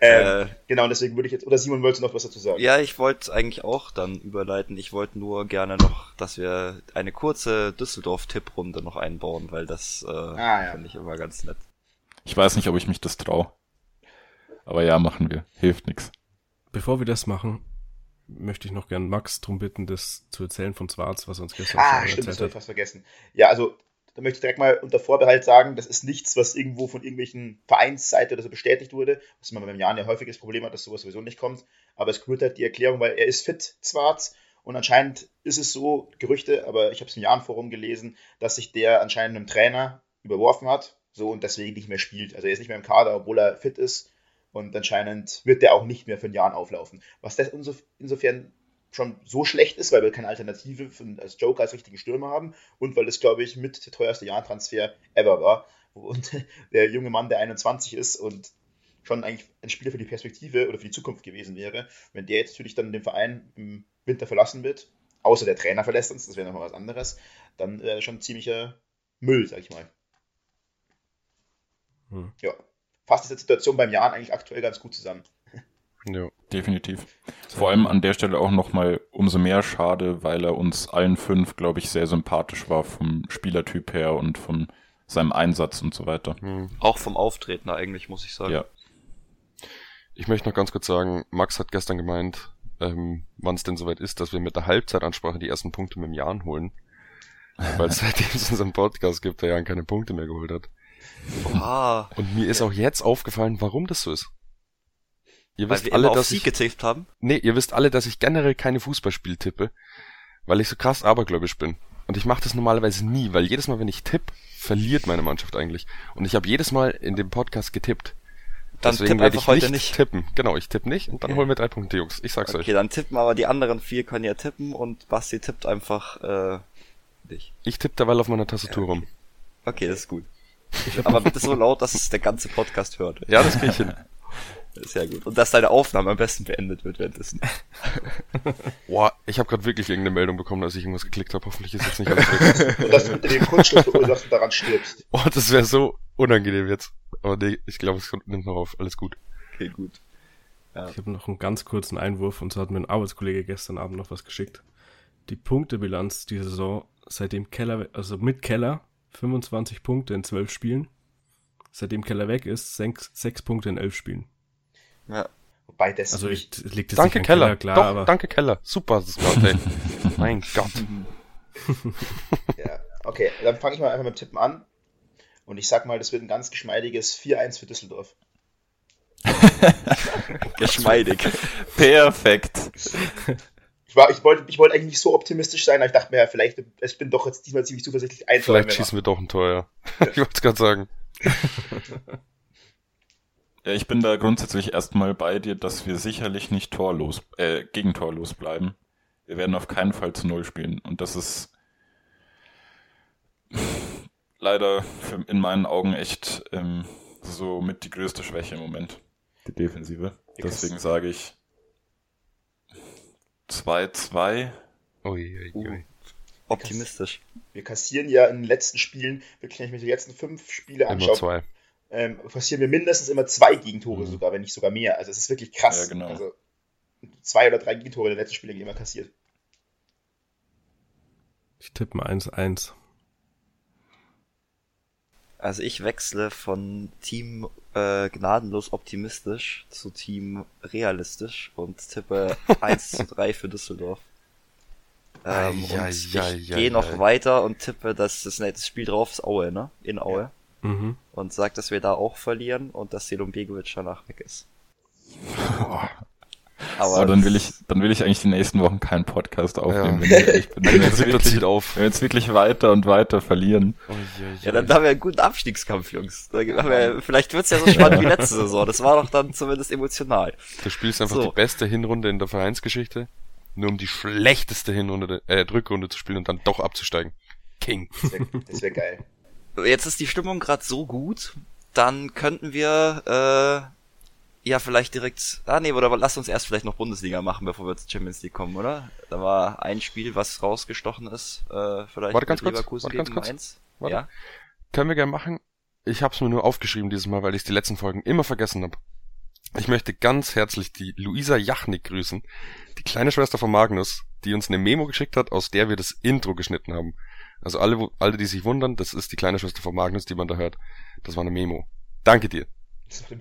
Speaker 5: Äh,
Speaker 2: genau, und deswegen würde ich jetzt, oder Simon, wolltest du noch was dazu sagen?
Speaker 5: ja, ich wollte eigentlich auch dann überleiten. Ich wollte nur gerne noch, dass wir eine kurze Düsseldorf-Tipprunde noch einbauen, weil das äh,
Speaker 2: Ah, ja.
Speaker 5: finde ich immer ganz nett.
Speaker 4: Ich weiß nicht, ob ich mich das traue. Aber ja, machen wir. Hilft nix.
Speaker 3: Bevor wir das machen, möchte ich noch gern Max drum bitten, das zu erzählen von Schwarz, was er uns gestern
Speaker 2: Ah, stimmt, das
Speaker 3: erzählt
Speaker 2: habe ich
Speaker 3: hat.
Speaker 2: fast vergessen. Ja, also, da möchte ich direkt mal unter Vorbehalt sagen, das ist nichts, was irgendwo von irgendwelchen Vereinsseite oder so bestätigt wurde, was man beim Jan ja häufiges Problem hat, dass sowas sowieso nicht kommt. Aber es gehört halt die Erklärung, weil er ist fit, Zwarz, und anscheinend ist es so, Gerüchte, aber ich habe es im Jan-Forum gelesen, dass sich der anscheinend einem Trainer überworfen hat, so und deswegen nicht mehr spielt. Also er ist nicht mehr im Kader, obwohl er fit ist. Und anscheinend wird der auch nicht mehr für ein Jahr auflaufen. Was das insof insofern schon so schlecht ist, weil wir keine Alternative für, als Joker als richtigen Stürmer haben und weil das, glaube ich, mit der teuerste Jahrtransfer ever war. Und der junge Mann, der 21 ist und schon eigentlich ein Spieler für die Perspektive oder für die Zukunft gewesen wäre, wenn der jetzt natürlich dann den Verein im Winter verlassen wird, außer der Trainer verlässt uns, das wäre nochmal was anderes, dann wäre das schon ziemlicher Müll, sag ich mal.
Speaker 3: Hm.
Speaker 2: Ja, fasst diese Situation beim Jahren eigentlich aktuell ganz gut zusammen.
Speaker 1: Ja.
Speaker 4: Definitiv. Vor allem an der Stelle auch nochmal umso mehr schade, weil er uns allen fünf, glaube ich, sehr sympathisch war vom Spielertyp her und von seinem Einsatz und so weiter.
Speaker 1: Hm.
Speaker 5: Auch vom Auftreten eigentlich, muss ich sagen.
Speaker 4: Ja.
Speaker 1: Ich möchte noch ganz kurz sagen, Max hat gestern gemeint, ähm, wann es denn soweit ist, dass wir mit der Halbzeitansprache die ersten Punkte mit dem Jan holen. Weil seitdem es unseren Podcast gibt, der Jan keine Punkte mehr geholt hat.
Speaker 5: Ah,
Speaker 1: Und mir ist auch jetzt aufgefallen, warum das so ist. Ihr wisst alle, dass ich,
Speaker 5: getippt haben.
Speaker 1: nee, ihr wisst alle, dass ich generell keine Fußballspiele tippe, weil ich so krass abergläubisch bin. Und ich mache das normalerweise nie, weil jedes Mal, wenn ich tipp, verliert meine Mannschaft eigentlich. Und ich habe jedes Mal in dem Podcast getippt.
Speaker 5: Dann
Speaker 1: Deswegen
Speaker 5: tipp
Speaker 1: werde
Speaker 5: einfach
Speaker 1: ich
Speaker 5: heute
Speaker 1: nicht
Speaker 5: nicht.
Speaker 1: tippen. Genau, ich tippe nicht und dann
Speaker 5: Okay.
Speaker 1: holen wir drei Punkte, Jungs. Ich sag's
Speaker 5: Okay,
Speaker 1: euch.
Speaker 5: dann tippen aber die anderen vier können ja tippen und Basti tippt einfach äh, dich.
Speaker 1: Ich tippe derweil auf meiner Tastatur rum.
Speaker 5: Okay, das ist gut. Aber bitte so laut, dass es der ganze Podcast hört.
Speaker 1: Ja, das krieg ich hin.
Speaker 5: Sehr gut. Und dass deine Aufnahme am besten beendet wird währenddessen.
Speaker 1: Boah, ich habe gerade wirklich irgendeine Meldung bekommen, als ich irgendwas geklickt habe. Hoffentlich ist jetzt nicht alles weg.
Speaker 2: Und dass du bitte den Kurzschluss verursachst und daran stirbst.
Speaker 1: Oh, das wäre so unangenehm jetzt. Aber nee, ich glaube, es nimmt noch auf. Alles gut.
Speaker 5: Okay, gut.
Speaker 3: Ich habe noch einen ganz kurzen Einwurf und so hat mir ein Arbeitskollege gestern Abend noch was geschickt. Die Punktebilanz dieser Saison, seitdem Keller, also mit Keller, 25 Punkte in 12 Spielen. Seitdem Keller weg ist, 6, 6 Punkte in 11 Spielen.
Speaker 5: Ja.
Speaker 2: Wobei das
Speaker 3: Also ich, es liegt jetzt
Speaker 1: Danke,
Speaker 3: nicht an
Speaker 1: Keller.
Speaker 3: klar,
Speaker 1: Doch,
Speaker 3: aber
Speaker 1: danke, Keller. Super, das Wort, ey. mein Gott.
Speaker 2: Ja, okay, dann fange ich mal einfach mit Tippen an. Und ich sag mal, das wird ein ganz geschmeidiges 4-1 für Düsseldorf.
Speaker 5: Geschmeidig.
Speaker 4: Perfekt.
Speaker 2: Ich, war, ich wollte ich wollte eigentlich nicht so optimistisch sein, aber ich dachte mir, ja, vielleicht, ich bin doch jetzt diesmal ziemlich zuversichtlich ein
Speaker 1: Vielleicht schießen wir doch ein Tor, ja. ich wollte es gerade sagen.
Speaker 4: Ja, ich bin da grundsätzlich erstmal bei dir, dass wir sicherlich nicht torlos, äh, gegentorlos bleiben. Wir werden auf keinen Fall zu Null spielen. Und das ist leider für, in meinen Augen echt ähm, so mit die größte Schwäche im Moment. Die Defensive. Deswegen sage ich 2-2.
Speaker 1: Ui, ui, ui.
Speaker 5: Optimistisch.
Speaker 2: Wir kassieren ja in den letzten Spielen, wirklich, wenn ich mir die letzten fünf Spiele
Speaker 1: Immer
Speaker 2: anschaue,
Speaker 1: zwei.
Speaker 2: ähm, kassieren wir mindestens immer zwei Gegentore
Speaker 1: Mhm.
Speaker 2: sogar, wenn nicht sogar mehr. Also es ist wirklich krass.
Speaker 4: Ja, genau.
Speaker 2: Also zwei oder drei Gegentore in den letzten Spielen immer kassiert.
Speaker 3: ich tippe mal 1-1.
Speaker 5: Also ich wechsle von Team äh, gnadenlos optimistisch zu Team realistisch und tippe 1 zu 3 für Düsseldorf. Ähm,
Speaker 1: Ei,
Speaker 5: und
Speaker 1: ei,
Speaker 5: ich
Speaker 1: ei,
Speaker 5: gehe noch
Speaker 1: ei.
Speaker 5: weiter und tippe, dass das, das Spiel drauf ist Aue, ne? In Aue.
Speaker 3: Mhm.
Speaker 5: Und sag, dass wir da auch verlieren und dass Selum Begovic danach weg ist. Aber
Speaker 4: Aber dann will ich, dann will ich eigentlich die nächsten Wochen keinen Podcast aufnehmen.
Speaker 1: Ja.
Speaker 4: Wenn, ich ehrlich bin. wenn, wir jetzt wirklich,
Speaker 1: auf.
Speaker 4: wenn wir jetzt wirklich weiter und weiter verlieren.
Speaker 5: Ja, dann haben wir einen guten Abstiegskampf, Jungs. Wir, vielleicht wird's ja so spannend wie letzte Saison. Das war doch dann zumindest emotional.
Speaker 1: Du spielst einfach
Speaker 5: So.
Speaker 1: die beste Hinrunde in der Vereinsgeschichte, nur um die schlechteste Hinrunde, äh, Rückrunde zu spielen und dann doch abzusteigen. King.
Speaker 2: Das wäre wär geil.
Speaker 5: Jetzt ist die Stimmung gerade so gut, dann könnten wir äh, ja vielleicht direkt. Ah nee, oder lass uns erst vielleicht noch Bundesliga machen, bevor wir zur Champions League kommen, oder? Da war ein Spiel, was rausgestochen ist. Äh, vielleicht
Speaker 1: Warte ganz
Speaker 5: mit
Speaker 1: kurz,
Speaker 5: Leverkusen
Speaker 1: warte ganz
Speaker 5: gegen
Speaker 1: kurz.
Speaker 5: Mainz.
Speaker 1: Warte.
Speaker 5: Ja.
Speaker 1: Können wir gerne machen. Ich habe es mir nur aufgeschrieben dieses Mal, weil ich die letzten Folgen immer vergessen habe. Ich möchte ganz herzlich die Luisa Jachnik grüßen, die kleine Schwester von Magnus, die uns eine Memo geschickt hat, aus der wir das Intro geschnitten haben. Also alle, wo- alle, die sich wundern, das ist die kleine Schwester von Magnus, die man da hört. Das war eine Memo. Danke dir,
Speaker 2: Das war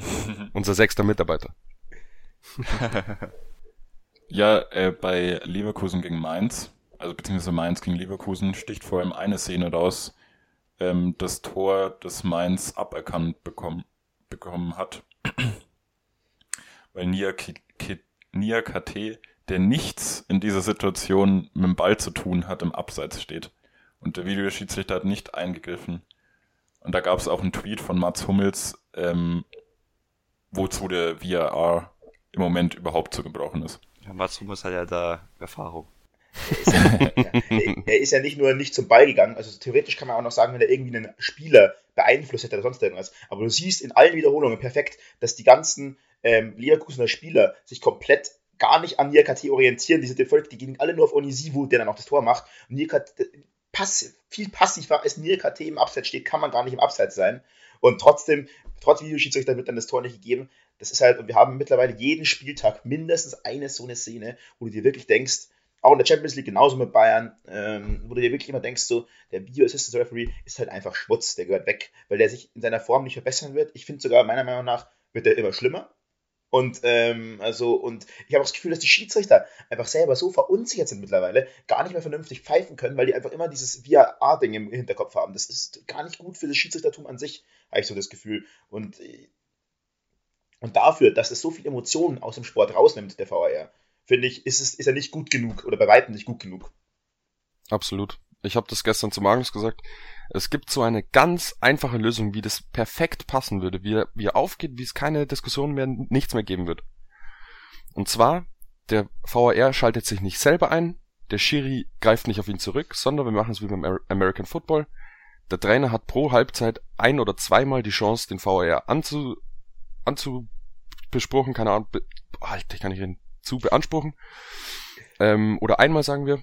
Speaker 1: unser sechster Mitarbeiter.
Speaker 4: Ja, äh, bei Leverkusen gegen Mainz, also beziehungsweise Mainz gegen Leverkusen, sticht vor allem eine Szene raus, ähm, das Tor, das Mainz aberkannt bekommen, bekommen hat. Weil Nia, Ki- Ki- Nia KT, der nichts in dieser Situation mit dem Ball zu tun hat, im Abseits steht. Und der Videoschiedsrichter hat nicht eingegriffen. Und da gab es auch einen Tweet von Mats Hummels, ähm, wozu der VAR im Moment überhaupt zu gebrauchen ist.
Speaker 5: Ja, Mats Hummels hat ja da Erfahrung.
Speaker 2: ja, er- ist ja nicht nur nicht zum Ball gegangen, also theoretisch kann man auch noch sagen, wenn er irgendwie einen Spieler beeinflusst hätte oder sonst irgendwas. Aber du siehst in allen Wiederholungen perfekt, dass die ganzen ähm, Leverkusener Spieler sich komplett gar nicht an Niakate orientieren. Die sind völlig, die gehen alle nur auf Onisivu, der dann auch das Tor macht. Und Niakate, pass, viel passiver als Niakate im Abseits steht, kann man gar nicht im Abseits sein. Und trotzdem, trotz Videoschiedsrichter wird dann das Tor nicht gegeben. Das ist halt, und wir haben mittlerweile jeden Spieltag mindestens eine so eine Szene, wo du dir wirklich denkst, auch in der Champions League genauso mit Bayern, ähm, wo du dir wirklich immer denkst, so, der Video Assistant Referee ist halt einfach Schmutz, der gehört weg, weil der sich in seiner Form nicht verbessern wird. Ich finde sogar, meiner Meinung nach, wird der immer schlimmer. Und ähm, also, und ich habe auch das Gefühl, dass die Schiedsrichter einfach selber so verunsichert sind mittlerweile, gar nicht mehr vernünftig pfeifen können, weil die einfach immer dieses VAR-Ding im Hinterkopf haben. Das ist gar nicht gut für das Schiedsrichtertum an sich, habe ich so das Gefühl. Und, äh, und dafür, dass es so viel Emotionen aus dem Sport rausnimmt, der VAR, finde ich, ist, es, ist er nicht gut genug oder bei weitem nicht gut genug.
Speaker 1: Absolut. Ich habe das gestern zu Magnus gesagt. Es gibt so eine ganz einfache Lösung, wie das perfekt passen würde, wie er, wie er aufgeht, wie es keine Diskussion mehr, nichts mehr geben wird. Und zwar, der VAR schaltet sich nicht selber ein, der Schiri greift nicht auf ihn zurück, sondern wir machen es wie beim Amer- American Football. Der Trainer hat pro Halbzeit ein oder zweimal die Chance, den VAR anzu, anzu besprochen, keine Ahnung, be, Alter, ich kann nicht reden, zu beanspruchen. Ähm, oder einmal sagen wir,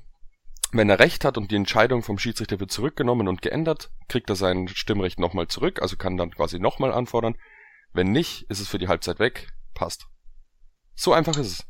Speaker 1: wenn er recht hat und die Entscheidung vom Schiedsrichter wird zurückgenommen und geändert, kriegt er sein Stimmrecht nochmal zurück, also kann dann quasi nochmal anfordern. Wenn nicht, ist es für die Halbzeit weg, passt. So einfach ist es.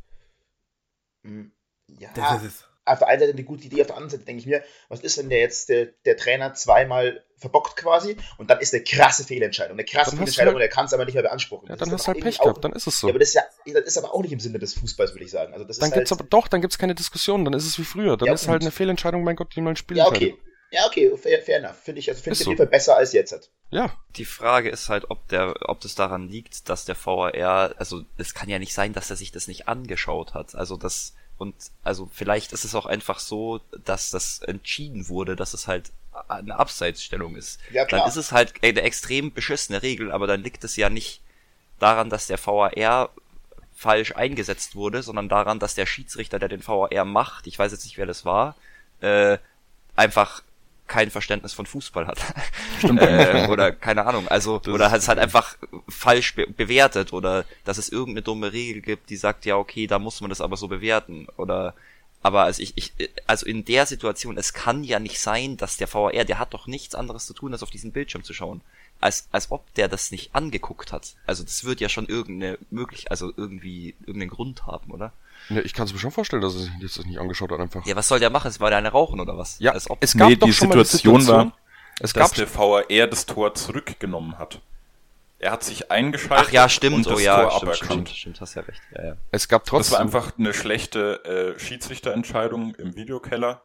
Speaker 2: Hm, Ja,
Speaker 3: Das ist es.
Speaker 2: Auf der einen Seite eine gute Idee, auf der anderen Seite denke ich mir, was ist, wenn der jetzt der, der Trainer zweimal verbockt quasi und dann ist eine krasse Fehlentscheidung, eine krasse
Speaker 1: Dann
Speaker 2: Fehlentscheidung
Speaker 1: halt-
Speaker 2: und er kann es aber nicht mehr beanspruchen.
Speaker 1: Ja, dann
Speaker 2: ist
Speaker 1: hast du halt Pech gehabt, dann ist es so.
Speaker 2: Ja, aber das ist ja, das ist aber auch nicht im Sinne des Fußballs, würde ich sagen. Also das
Speaker 1: Dann
Speaker 2: ist
Speaker 1: gibt's
Speaker 2: halt,
Speaker 1: aber doch, dann gibt's keine Diskussion, dann ist es wie früher. Dann
Speaker 2: Ja,
Speaker 1: ist halt eine Fehlentscheidung, mein Gott, die mal ein Spiel
Speaker 2: ja, okay. Ja, okay, fair, fair enough. Finde ich, also finde ich auf
Speaker 1: so.
Speaker 2: jeden Fall besser als jetzt.
Speaker 1: Ja,
Speaker 5: Die Frage ist halt, ob der, ob das daran liegt, dass der VAR, also es kann ja nicht sein, dass er sich das nicht angeschaut hat. Also das und also vielleicht ist es auch einfach so, dass das entschieden wurde, dass es halt eine Abseitsstellung ist.
Speaker 2: Ja, klar.
Speaker 5: Dann ist es halt eine extrem beschissene Regel, aber dann liegt es ja nicht daran, dass der VAR falsch eingesetzt wurde, sondern daran, dass der Schiedsrichter, der den VAR macht, ich weiß jetzt nicht, wer das war, äh, einfach kein Verständnis von Fußball hat. äh, oder keine Ahnung, also
Speaker 1: Das
Speaker 5: oder hat es halt einfach falsch be bewertet oder dass es irgendeine dumme Regel gibt, die sagt, ja, okay, da muss man das aber so bewerten oder aber also ich, ich also in der Situation, es kann ja nicht sein, dass der VAR, der hat doch nichts anderes zu tun, als auf diesen Bildschirm zu schauen. Als, als ob der das nicht angeguckt hat. Also das wird ja schon irgendeine möglich, also irgendwie irgendeinen Grund haben, oder?
Speaker 1: Ja, ich kann es mir schon vorstellen, dass er sich das nicht angeschaut hat einfach.
Speaker 5: Ja, was soll der machen? War der eine rauchen oder was?
Speaker 1: Ja, es gab
Speaker 4: Nee,
Speaker 1: doch
Speaker 4: die
Speaker 1: schon mal eine
Speaker 4: Situation war-
Speaker 1: Es
Speaker 4: dass
Speaker 1: gab
Speaker 4: der VAR das Tor zurückgenommen hat. Er hat sich eingeschaltet
Speaker 5: Ach ja, stimmt.
Speaker 4: und
Speaker 5: Oh
Speaker 4: das
Speaker 5: ja,
Speaker 4: Tor
Speaker 5: stimmt,
Speaker 4: aberkannt.
Speaker 5: stimmt, stimmt, hast ja recht. Ja, ja.
Speaker 1: es gab
Speaker 4: Das
Speaker 1: trotzdem
Speaker 4: war einfach eine schlechte äh, Schiedsrichterentscheidung im Videokeller,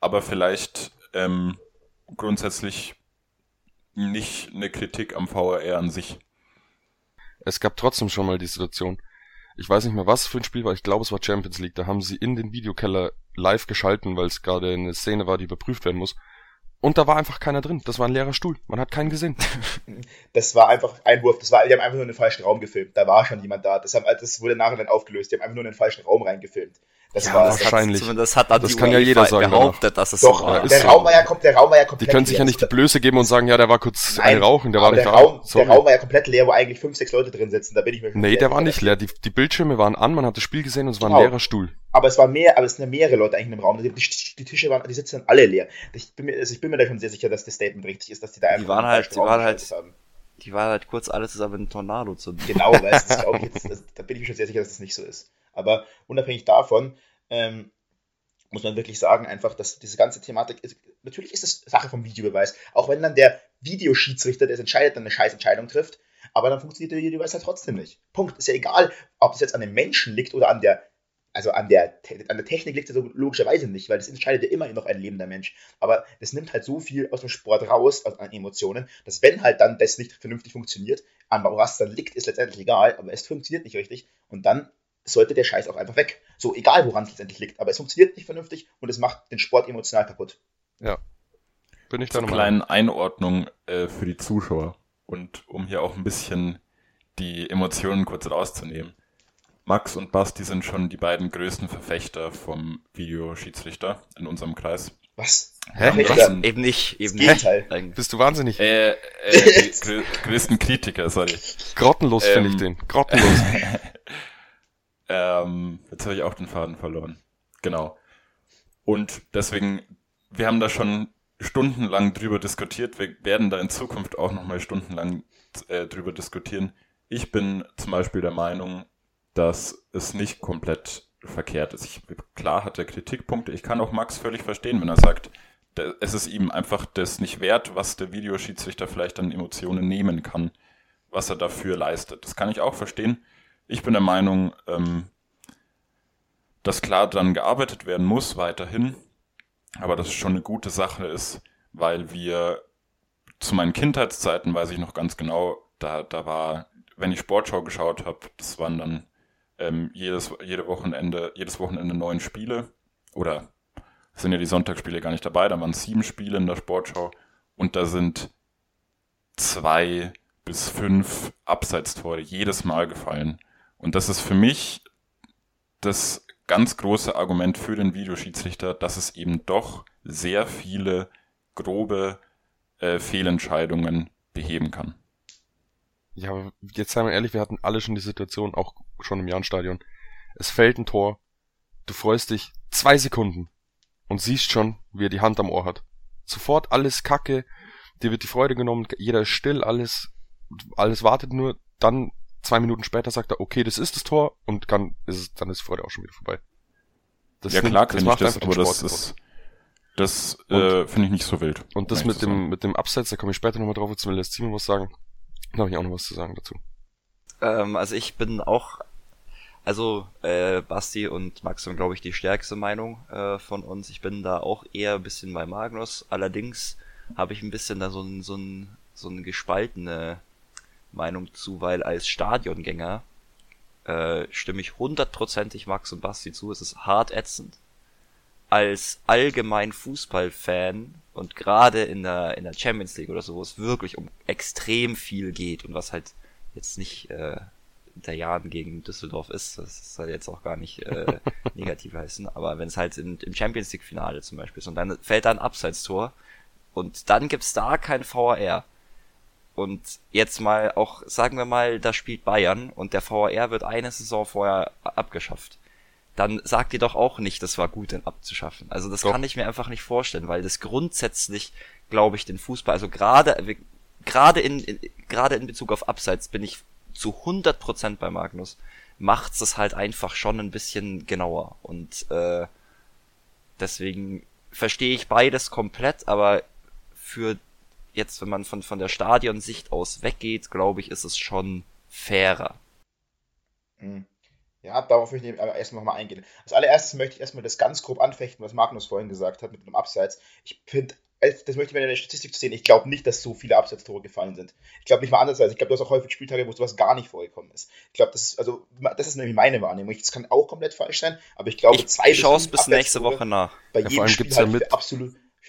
Speaker 4: aber vielleicht ähm, grundsätzlich nicht eine Kritik am VAR an sich.
Speaker 1: es gab trotzdem schon mal die Situation. Ich weiß nicht mehr, was für ein Spiel war. Ich glaube, es war Champions League. Da haben sie in den Videokeller live geschalten, weil es gerade eine Szene war, die überprüft werden muss. Und da war einfach keiner drin. Das war ein leerer Stuhl. Man hat keinen gesehen.
Speaker 2: Das war einfach Einwurf. Das war, die haben einfach nur in den falschen Raum gefilmt. Da war schon jemand da. Das, haben, das wurde nachher dann aufgelöst. Die haben einfach nur in den falschen Raum reingefilmt. Das
Speaker 1: Ja,
Speaker 2: war
Speaker 1: wahrscheinlich.
Speaker 5: Zumindest hat dann
Speaker 1: Das
Speaker 5: die
Speaker 1: kann ja jeder sagen
Speaker 5: behauptet, dass es
Speaker 2: Doch,
Speaker 5: so war.
Speaker 1: ist
Speaker 2: der,
Speaker 1: so.
Speaker 2: Raum war ja, kom- der Raum war ja
Speaker 1: Die
Speaker 2: komplett
Speaker 1: können sich ja
Speaker 2: leer.
Speaker 1: nicht die Blöße geben und sagen, ja, der war kurz
Speaker 2: Nein,
Speaker 1: ein Rauchen, der war nicht
Speaker 2: der
Speaker 1: da.
Speaker 2: Raum,
Speaker 1: Sorry.
Speaker 2: der Raum war ja komplett leer, wo eigentlich fünf, sechs Leute drin sitzen. Da bin ich mir
Speaker 1: Nee, der war nicht leer. Die, die Bildschirme waren an, man hat das Spiel gesehen und es war ein
Speaker 2: Genau.
Speaker 1: leerer Stuhl.
Speaker 2: Aber es war mehr, aber es sind ja mehrere Leute eigentlich dem Raum. Die, die, die Tische waren, die sitzen dann alle leer. Ich bin, mir, also ich bin mir da schon sehr sicher, dass das Statement richtig ist, dass die da einfach
Speaker 5: waren
Speaker 2: einen
Speaker 5: halt-
Speaker 2: falschen
Speaker 5: die waren halt-
Speaker 2: haben.
Speaker 5: Die waren halt kurz alle zusammen in einen Tornado zu.
Speaker 2: Genau, weißt du, das glaub ich jetzt, das, da bin ich mir schon sehr sicher, dass das nicht so ist. Aber unabhängig davon, ähm, muss man wirklich sagen, einfach, dass diese ganze Thematik ist, natürlich ist es Sache vom Videobeweis, auch wenn dann der Videoschiedsrichter, der es entscheidet, dann eine scheiß Entscheidung trifft, aber dann funktioniert der Videobeweis halt trotzdem nicht. Punkt. Ist ja egal, ob es jetzt an dem Menschen liegt oder an der, also an der, an der Technik liegt es so logischerweise nicht, weil das entscheidet ja immer noch ein lebender Mensch. Aber das nimmt halt so viel aus dem Sport raus, also an Emotionen, dass wenn halt dann das nicht vernünftig funktioniert, an was dann liegt, ist letztendlich egal, aber es funktioniert nicht richtig und dann sollte der Scheiß auch einfach weg. So, egal woran es letztendlich liegt, aber es funktioniert nicht vernünftig und es macht den Sport emotional kaputt.
Speaker 1: Bin ich da
Speaker 4: Zur
Speaker 1: nochmal.
Speaker 4: kleinen Einordnung äh, für die Zuschauer und um hier auch ein bisschen die Emotionen kurz rauszunehmen. Max und Basti sind schon die beiden größten Verfechter vom Videoschiedsrichter in unserem Kreis.
Speaker 2: Was?
Speaker 1: Hä?
Speaker 2: Verfechter?
Speaker 1: Was?
Speaker 5: Eben nicht, eben nicht. Eigentlich.
Speaker 1: Bist du wahnsinnig?
Speaker 4: Äh, äh, die grö größten Kritiker, sorry.
Speaker 1: Grottenlos
Speaker 4: Ähm.
Speaker 1: finde ich den. Grottenlos.
Speaker 4: Ähm, jetzt habe ich auch den Faden verloren. Genau. Und deswegen, wir haben da schon stundenlang drüber diskutiert. Wir werden da in Zukunft auch nochmal stundenlang äh, drüber diskutieren. Ich bin zum Beispiel der Meinung, dass es nicht komplett verkehrt ist. Ich, klar hat er Kritikpunkte. Ich kann auch Max völlig verstehen, wenn er sagt, es ist ihm einfach das nicht wert, was der Videoschiedsrichter vielleicht an Emotionen nehmen kann, was er dafür leistet. Das kann ich auch verstehen. Ich bin der Meinung, ähm, dass klar dran gearbeitet werden muss weiterhin, aber dass es schon eine gute Sache ist, weil wir zu meinen Kindheitszeiten weiß ich noch ganz genau, da, da war, wenn ich Sportschau geschaut habe, das waren dann ähm, jedes, jede Wochenende, jedes Wochenende neun Spiele oder sind ja die Sonntagsspiele gar nicht dabei, da waren sieben Spiele in der Sportschau und da sind zwei bis fünf Abseitstore jedes Mal gefallen. Und das ist für mich das ganz große Argument für den Videoschiedsrichter, dass es eben doch sehr viele grobe äh, Fehlentscheidungen beheben kann.
Speaker 1: Ja, aber jetzt seien wir ehrlich, wir hatten alle schon die Situation, auch schon im Jahnstadion. Es fällt ein Tor, du freust dich zwei Sekunden und siehst schon, wie er die Hand am Ohr hat. Sofort alles Kacke, dir wird die Freude genommen, jeder ist still, alles, alles wartet nur, dann zwei Minuten später sagt er, okay, das ist das Tor und dann ist es, dann ist die Freude auch schon wieder vorbei. Das
Speaker 4: ja klar kenne ich
Speaker 1: macht
Speaker 4: das, aber das
Speaker 1: Sport
Speaker 4: ist das äh, finde ich nicht so wild.
Speaker 1: Und das mit dem, mit dem Abseits, da komme ich später nochmal drauf, jetzt will der Simon was sagen. Da habe ich auch noch was zu sagen dazu.
Speaker 5: Ähm, also ich bin auch, also äh, Basti und Max sind, glaube ich, die stärkste Meinung äh, von uns. Ich bin da auch eher ein bisschen bei Magnus. Allerdings habe ich ein bisschen da so ein, so ein, so eine gespaltene Meinung zu, weil als Stadiongänger äh, stimme ich hundertprozentig Max und Basti zu. Es ist hart ätzend. Als allgemein Fußballfan und gerade in der, in der Champions League oder so, wo es wirklich um extrem viel geht und was halt jetzt nicht äh, der Jahren gegen Düsseldorf ist, das soll jetzt auch gar nicht äh, negativ heißen, aber wenn es halt in, im Champions League Finale zum Beispiel ist und dann fällt da ein Abseitstor und dann gibt's da kein VAR und jetzt mal auch, sagen wir mal, da spielt Bayern und der VAR wird eine Saison vorher abgeschafft. Dann sagt ihr doch auch nicht, das war gut, den abzuschaffen. Also das
Speaker 1: Doch.
Speaker 5: kann ich mir einfach nicht vorstellen, weil das grundsätzlich, glaube ich, den Fußball, also gerade, gerade in, in, gerade in Bezug auf Abseits bin ich zu 100% bei Magnus, macht's das halt einfach schon ein bisschen genauer und äh, deswegen verstehe ich beides komplett, aber für jetzt, wenn man von, von der Stadionsicht aus weggeht, glaube ich, ist es schon fairer.
Speaker 2: Mhm. Ja, darauf möchte ich aber erstmal nochmal eingehen. Als allererstes möchte ich erstmal das ganz grob anfechten, was Magnus vorhin gesagt hat mit dem Abseits. Ich finde, das möchte ich mir in der Statistik zu sehen, ich glaube nicht, dass so viele Abseitstore gefallen sind. Ich glaube nicht mal anders. Ich glaube, du hast auch häufig Spieltage, wo sowas gar nicht vorgekommen ist. Ich glaube, das ist, also, das ist nämlich meine Wahrnehmung. Das kann auch komplett falsch sein, aber ich glaube,
Speaker 5: Ich
Speaker 2: zwei
Speaker 5: schaue es bis nächste Woche nach.
Speaker 2: Bei
Speaker 1: Ja, vor
Speaker 2: jedem
Speaker 1: allem
Speaker 2: Spiel
Speaker 1: gibt's ja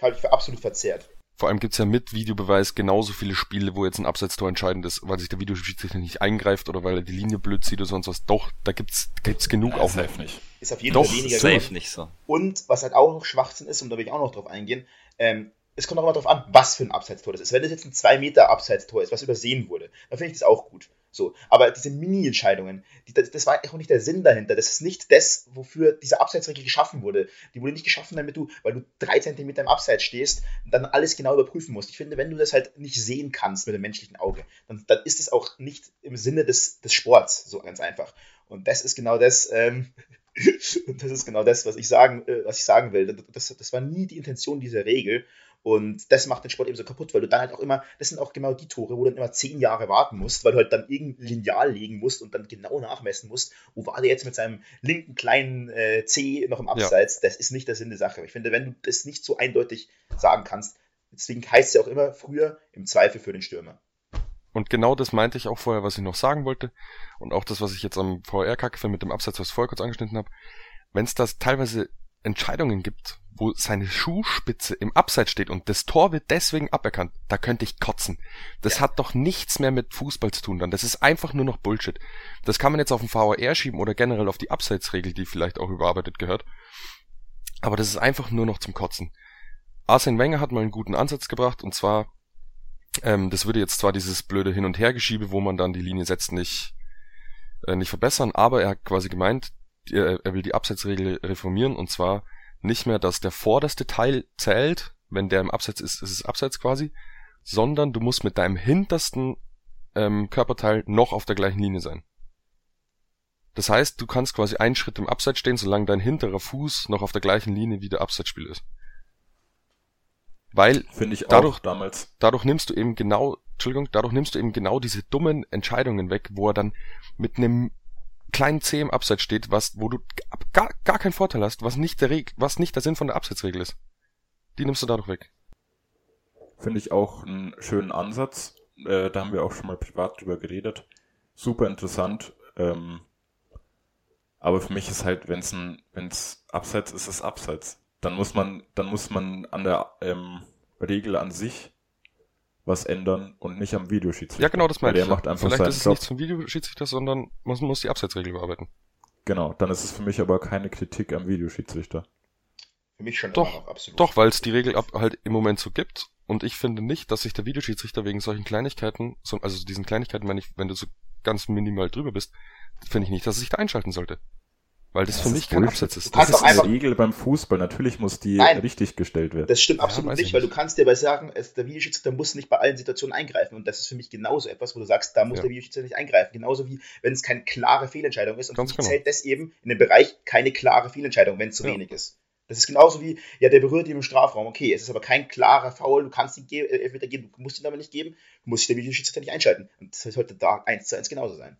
Speaker 2: halte ich für absolut, halte
Speaker 1: Vor allem gibt's ja mit Videobeweis genauso viele Spiele, wo jetzt ein Abseitstor entscheidend ist, weil sich der Videoschiedsrichter nicht eingreift oder weil er die Linie blöd sieht oder sonst was. Doch, da gibt's, gibt's genug
Speaker 4: Ja,
Speaker 1: auch
Speaker 4: safe nicht.
Speaker 2: Ist auf jeden
Speaker 1: Doch,
Speaker 2: Fall weniger
Speaker 1: safe.
Speaker 2: geworden.
Speaker 5: Safe nicht so.
Speaker 2: Und was halt auch noch Schwachsinn ist, und da will ich auch noch drauf eingehen, ähm, es kommt auch immer drauf an, was für ein Abseitstor das ist. Wenn das jetzt ein 2 Meter Abseitstor ist, was übersehen wurde, dann finde ich das auch gut. So, aber diese Mini-Entscheidungen, die, das, das war auch nicht der Sinn dahinter. Das ist nicht das, wofür diese Abseitsregel geschaffen wurde. Die wurde nicht geschaffen, damit du, weil du drei Zentimeter im Abseits stehst, dann alles genau überprüfen musst. Ich finde, wenn du das halt nicht sehen kannst mit dem menschlichen Auge, dann, dann ist es auch nicht im Sinne des, des Sports, so ganz einfach. Und das ist genau das, ähm, das ist genau das, was ich sagen, äh, was ich sagen will. Das, das war nie die Intention dieser Regel. Und das macht den Sport eben so kaputt, weil du dann halt auch immer, das sind auch genau die Tore, wo du dann immer zehn Jahre warten musst, weil du halt dann irgendein Lineal legen musst und dann genau nachmessen musst, wo war der jetzt mit seinem linken kleinen äh, C noch im Abseits. Das ist nicht der Sinn der Sache. Ich finde, wenn du das nicht so eindeutig sagen kannst, deswegen heißt es ja auch immer früher im Zweifel für den Stürmer.
Speaker 1: Und genau das meinte ich auch vorher, was ich noch sagen wollte. Und auch das, was ich jetzt am VR-Kacke mit dem Absatz, was ich vorher kurz angeschnitten habe. Wenn es da teilweise Entscheidungen gibt, wo seine Schuhspitze im Abseits steht und das Tor wird deswegen aberkannt, da könnte ich kotzen. Das hat doch nichts mehr mit Fußball zu tun dann. Das ist einfach nur noch Bullshit. Das kann man jetzt auf den VAR schieben oder generell auf die Abseitsregel, die vielleicht auch überarbeitet gehört. Aber das ist einfach nur noch zum Kotzen. Arsene Wenger hat mal einen guten Ansatz gebracht und zwar ähm, das würde jetzt zwar dieses blöde Hin- und Hergeschiebe, wo man dann die Linie setzt, nicht, äh, nicht verbessern, aber er hat quasi gemeint, äh, er will die Abseitsregel reformieren und zwar nicht mehr, dass der vorderste Teil zählt, wenn der im Abseits ist, ist es Abseits quasi, sondern du musst mit deinem hintersten ähm, Körperteil noch auf der gleichen Linie sein. Das heißt, du kannst quasi einen Schritt im Abseits stehen, solange dein hinterer Fuß noch auf der gleichen Linie wie der Abseitsspiel ist. Weil
Speaker 4: Finde ich
Speaker 1: Dadurch-
Speaker 4: auch damals.
Speaker 1: dadurch nimmst du eben genau, Entschuldigung, dadurch nimmst du eben genau diese dummen Entscheidungen weg, wo er dann mit einem kleinen C im Abseits steht, was, wo du gar, gar keinen Vorteil hast, was nicht der Reg was nicht der Sinn von der Abseitsregel ist. Die nimmst du dadurch weg.
Speaker 4: Finde ich auch einen schönen Ansatz. Äh, da haben wir auch schon mal privat drüber geredet. Super interessant. Ähm, aber für mich ist halt, wenn es ein, wenn's abseits ist, ist es abseits. Dann muss man, dann muss man an der ähm, Regel an sich was ändern und nicht am Videoschiedsrichter.
Speaker 1: Ja, genau, das meine
Speaker 4: der
Speaker 1: ich. ja.
Speaker 4: macht einfach
Speaker 1: Vielleicht ist es
Speaker 4: Job.
Speaker 1: nicht zum Videoschiedsrichter, sondern man muss die Abseitsregel überarbeiten.
Speaker 4: Genau, dann ist es für mich aber keine Kritik am Videoschiedsrichter.
Speaker 2: Für mich schon
Speaker 1: Doch,
Speaker 2: absolut.
Speaker 1: Doch, weil es die Regel ab, halt im Moment so gibt. Und ich finde nicht, dass sich der Videoschiedsrichter wegen solchen Kleinigkeiten, so, also diesen Kleinigkeiten, wenn, ich, wenn du so ganz minimal drüber bist, finde ich nicht, dass er sich da einschalten sollte. Weil das,
Speaker 4: Das
Speaker 1: für mich kein. Absatz ist.
Speaker 2: Du
Speaker 1: Das
Speaker 2: doch
Speaker 1: ist
Speaker 4: eine Regel beim Fußball. Natürlich muss die
Speaker 2: Nein.
Speaker 4: richtig gestellt werden.
Speaker 2: Das stimmt
Speaker 1: Ja,
Speaker 2: absolut
Speaker 1: weiß
Speaker 2: nicht,
Speaker 1: ich
Speaker 2: weil du kannst dir aber sagen, es, der Videoschiedsrichter muss nicht bei allen Situationen eingreifen. Und das ist für mich genauso etwas, wo du sagst, da muss
Speaker 1: Ja.
Speaker 2: der Videoschiedsrichter nicht eingreifen. Genauso wie, wenn es keine klare Fehlentscheidung ist. Und
Speaker 1: Ganz
Speaker 2: für mich
Speaker 1: genau.
Speaker 2: zählt das eben in dem Bereich keine klare Fehlentscheidung, wenn es zu
Speaker 1: Ja.
Speaker 2: wenig ist. Das ist genauso wie, ja, der berührt ihn im Strafraum. Okay, es ist aber kein klarer Foul, du kannst ihn ge äh, geben, du musst ihn aber nicht geben, muss sich der Videoschiedsrichter nicht einschalten. Und das sollte da eins zu eins genauso sein.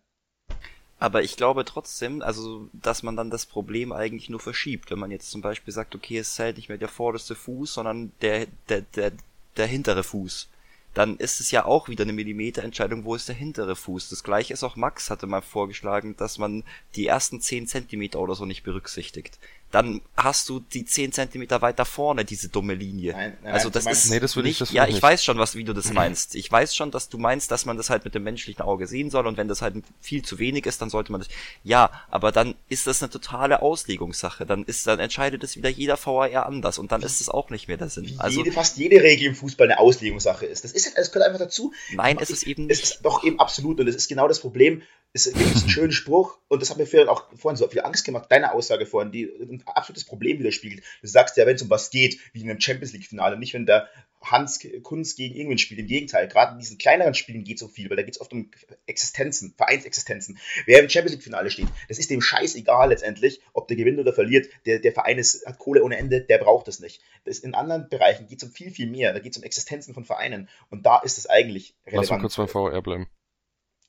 Speaker 5: Aber ich glaube trotzdem, also, dass man dann das Problem eigentlich nur verschiebt. Wenn man jetzt zum Beispiel sagt, okay, es zählt nicht mehr der vorderste Fuß, sondern der, der, der, der hintere Fuß. Dann ist es ja auch wieder eine Millimeterentscheidung, wo ist der hintere Fuß. Das gleiche ist auch Max hatte mal vorgeschlagen, dass man die ersten 10 Zentimeter oder so nicht berücksichtigt. Dann hast du die 10 Zentimeter weiter vorne, diese dumme Linie.
Speaker 2: Nein, nein,
Speaker 5: also das
Speaker 2: meinst-
Speaker 5: ist
Speaker 1: Nee, das würde ich-
Speaker 5: nicht,
Speaker 1: das
Speaker 5: ja,
Speaker 1: ich
Speaker 5: ich
Speaker 1: nicht.
Speaker 5: weiß schon, was, wie du das meinst. Ich weiß schon, dass du meinst, dass man das halt mit dem menschlichen Auge sehen soll und wenn das halt viel zu wenig ist, dann sollte man das, ja, aber dann ist das eine totale Auslegungssache. Dann ist, dann entscheidet es wieder jeder VAR anders und dann ist es auch nicht mehr der Sinn. Also,
Speaker 2: jede, fast jede Regel im Fußball eine Auslegungssache ist. Das ist halt, das gehört einfach dazu.
Speaker 5: nein, es ist eben
Speaker 2: Es
Speaker 5: nicht.
Speaker 2: ist doch eben absolut und es ist genau das Problem. Ist wirklich ein schöner Spruch und das hat mir vorhin auch vorhin so viel Angst gemacht, deine Aussage vorhin, die ein absolutes Problem widerspiegelt. Du sagst ja, wenn es um was geht, wie in einem Champions League-Finale, nicht wenn der Hans Kunst gegen irgendwen spielt. Im Gegenteil, gerade in diesen kleineren Spielen geht es so viel, weil da geht es oft um Existenzen, Vereinsexistenzen. Wer im Champions League-Finale steht, das ist dem scheißegal letztendlich, ob der gewinnt oder verliert. Der, der Verein ist, hat Kohle ohne Ende, der braucht das nicht. Das in anderen Bereichen geht es um viel, viel mehr. Da geht es um Existenzen von Vereinen und da ist es eigentlich
Speaker 1: relevant. Lass mal kurz beim VR bleiben.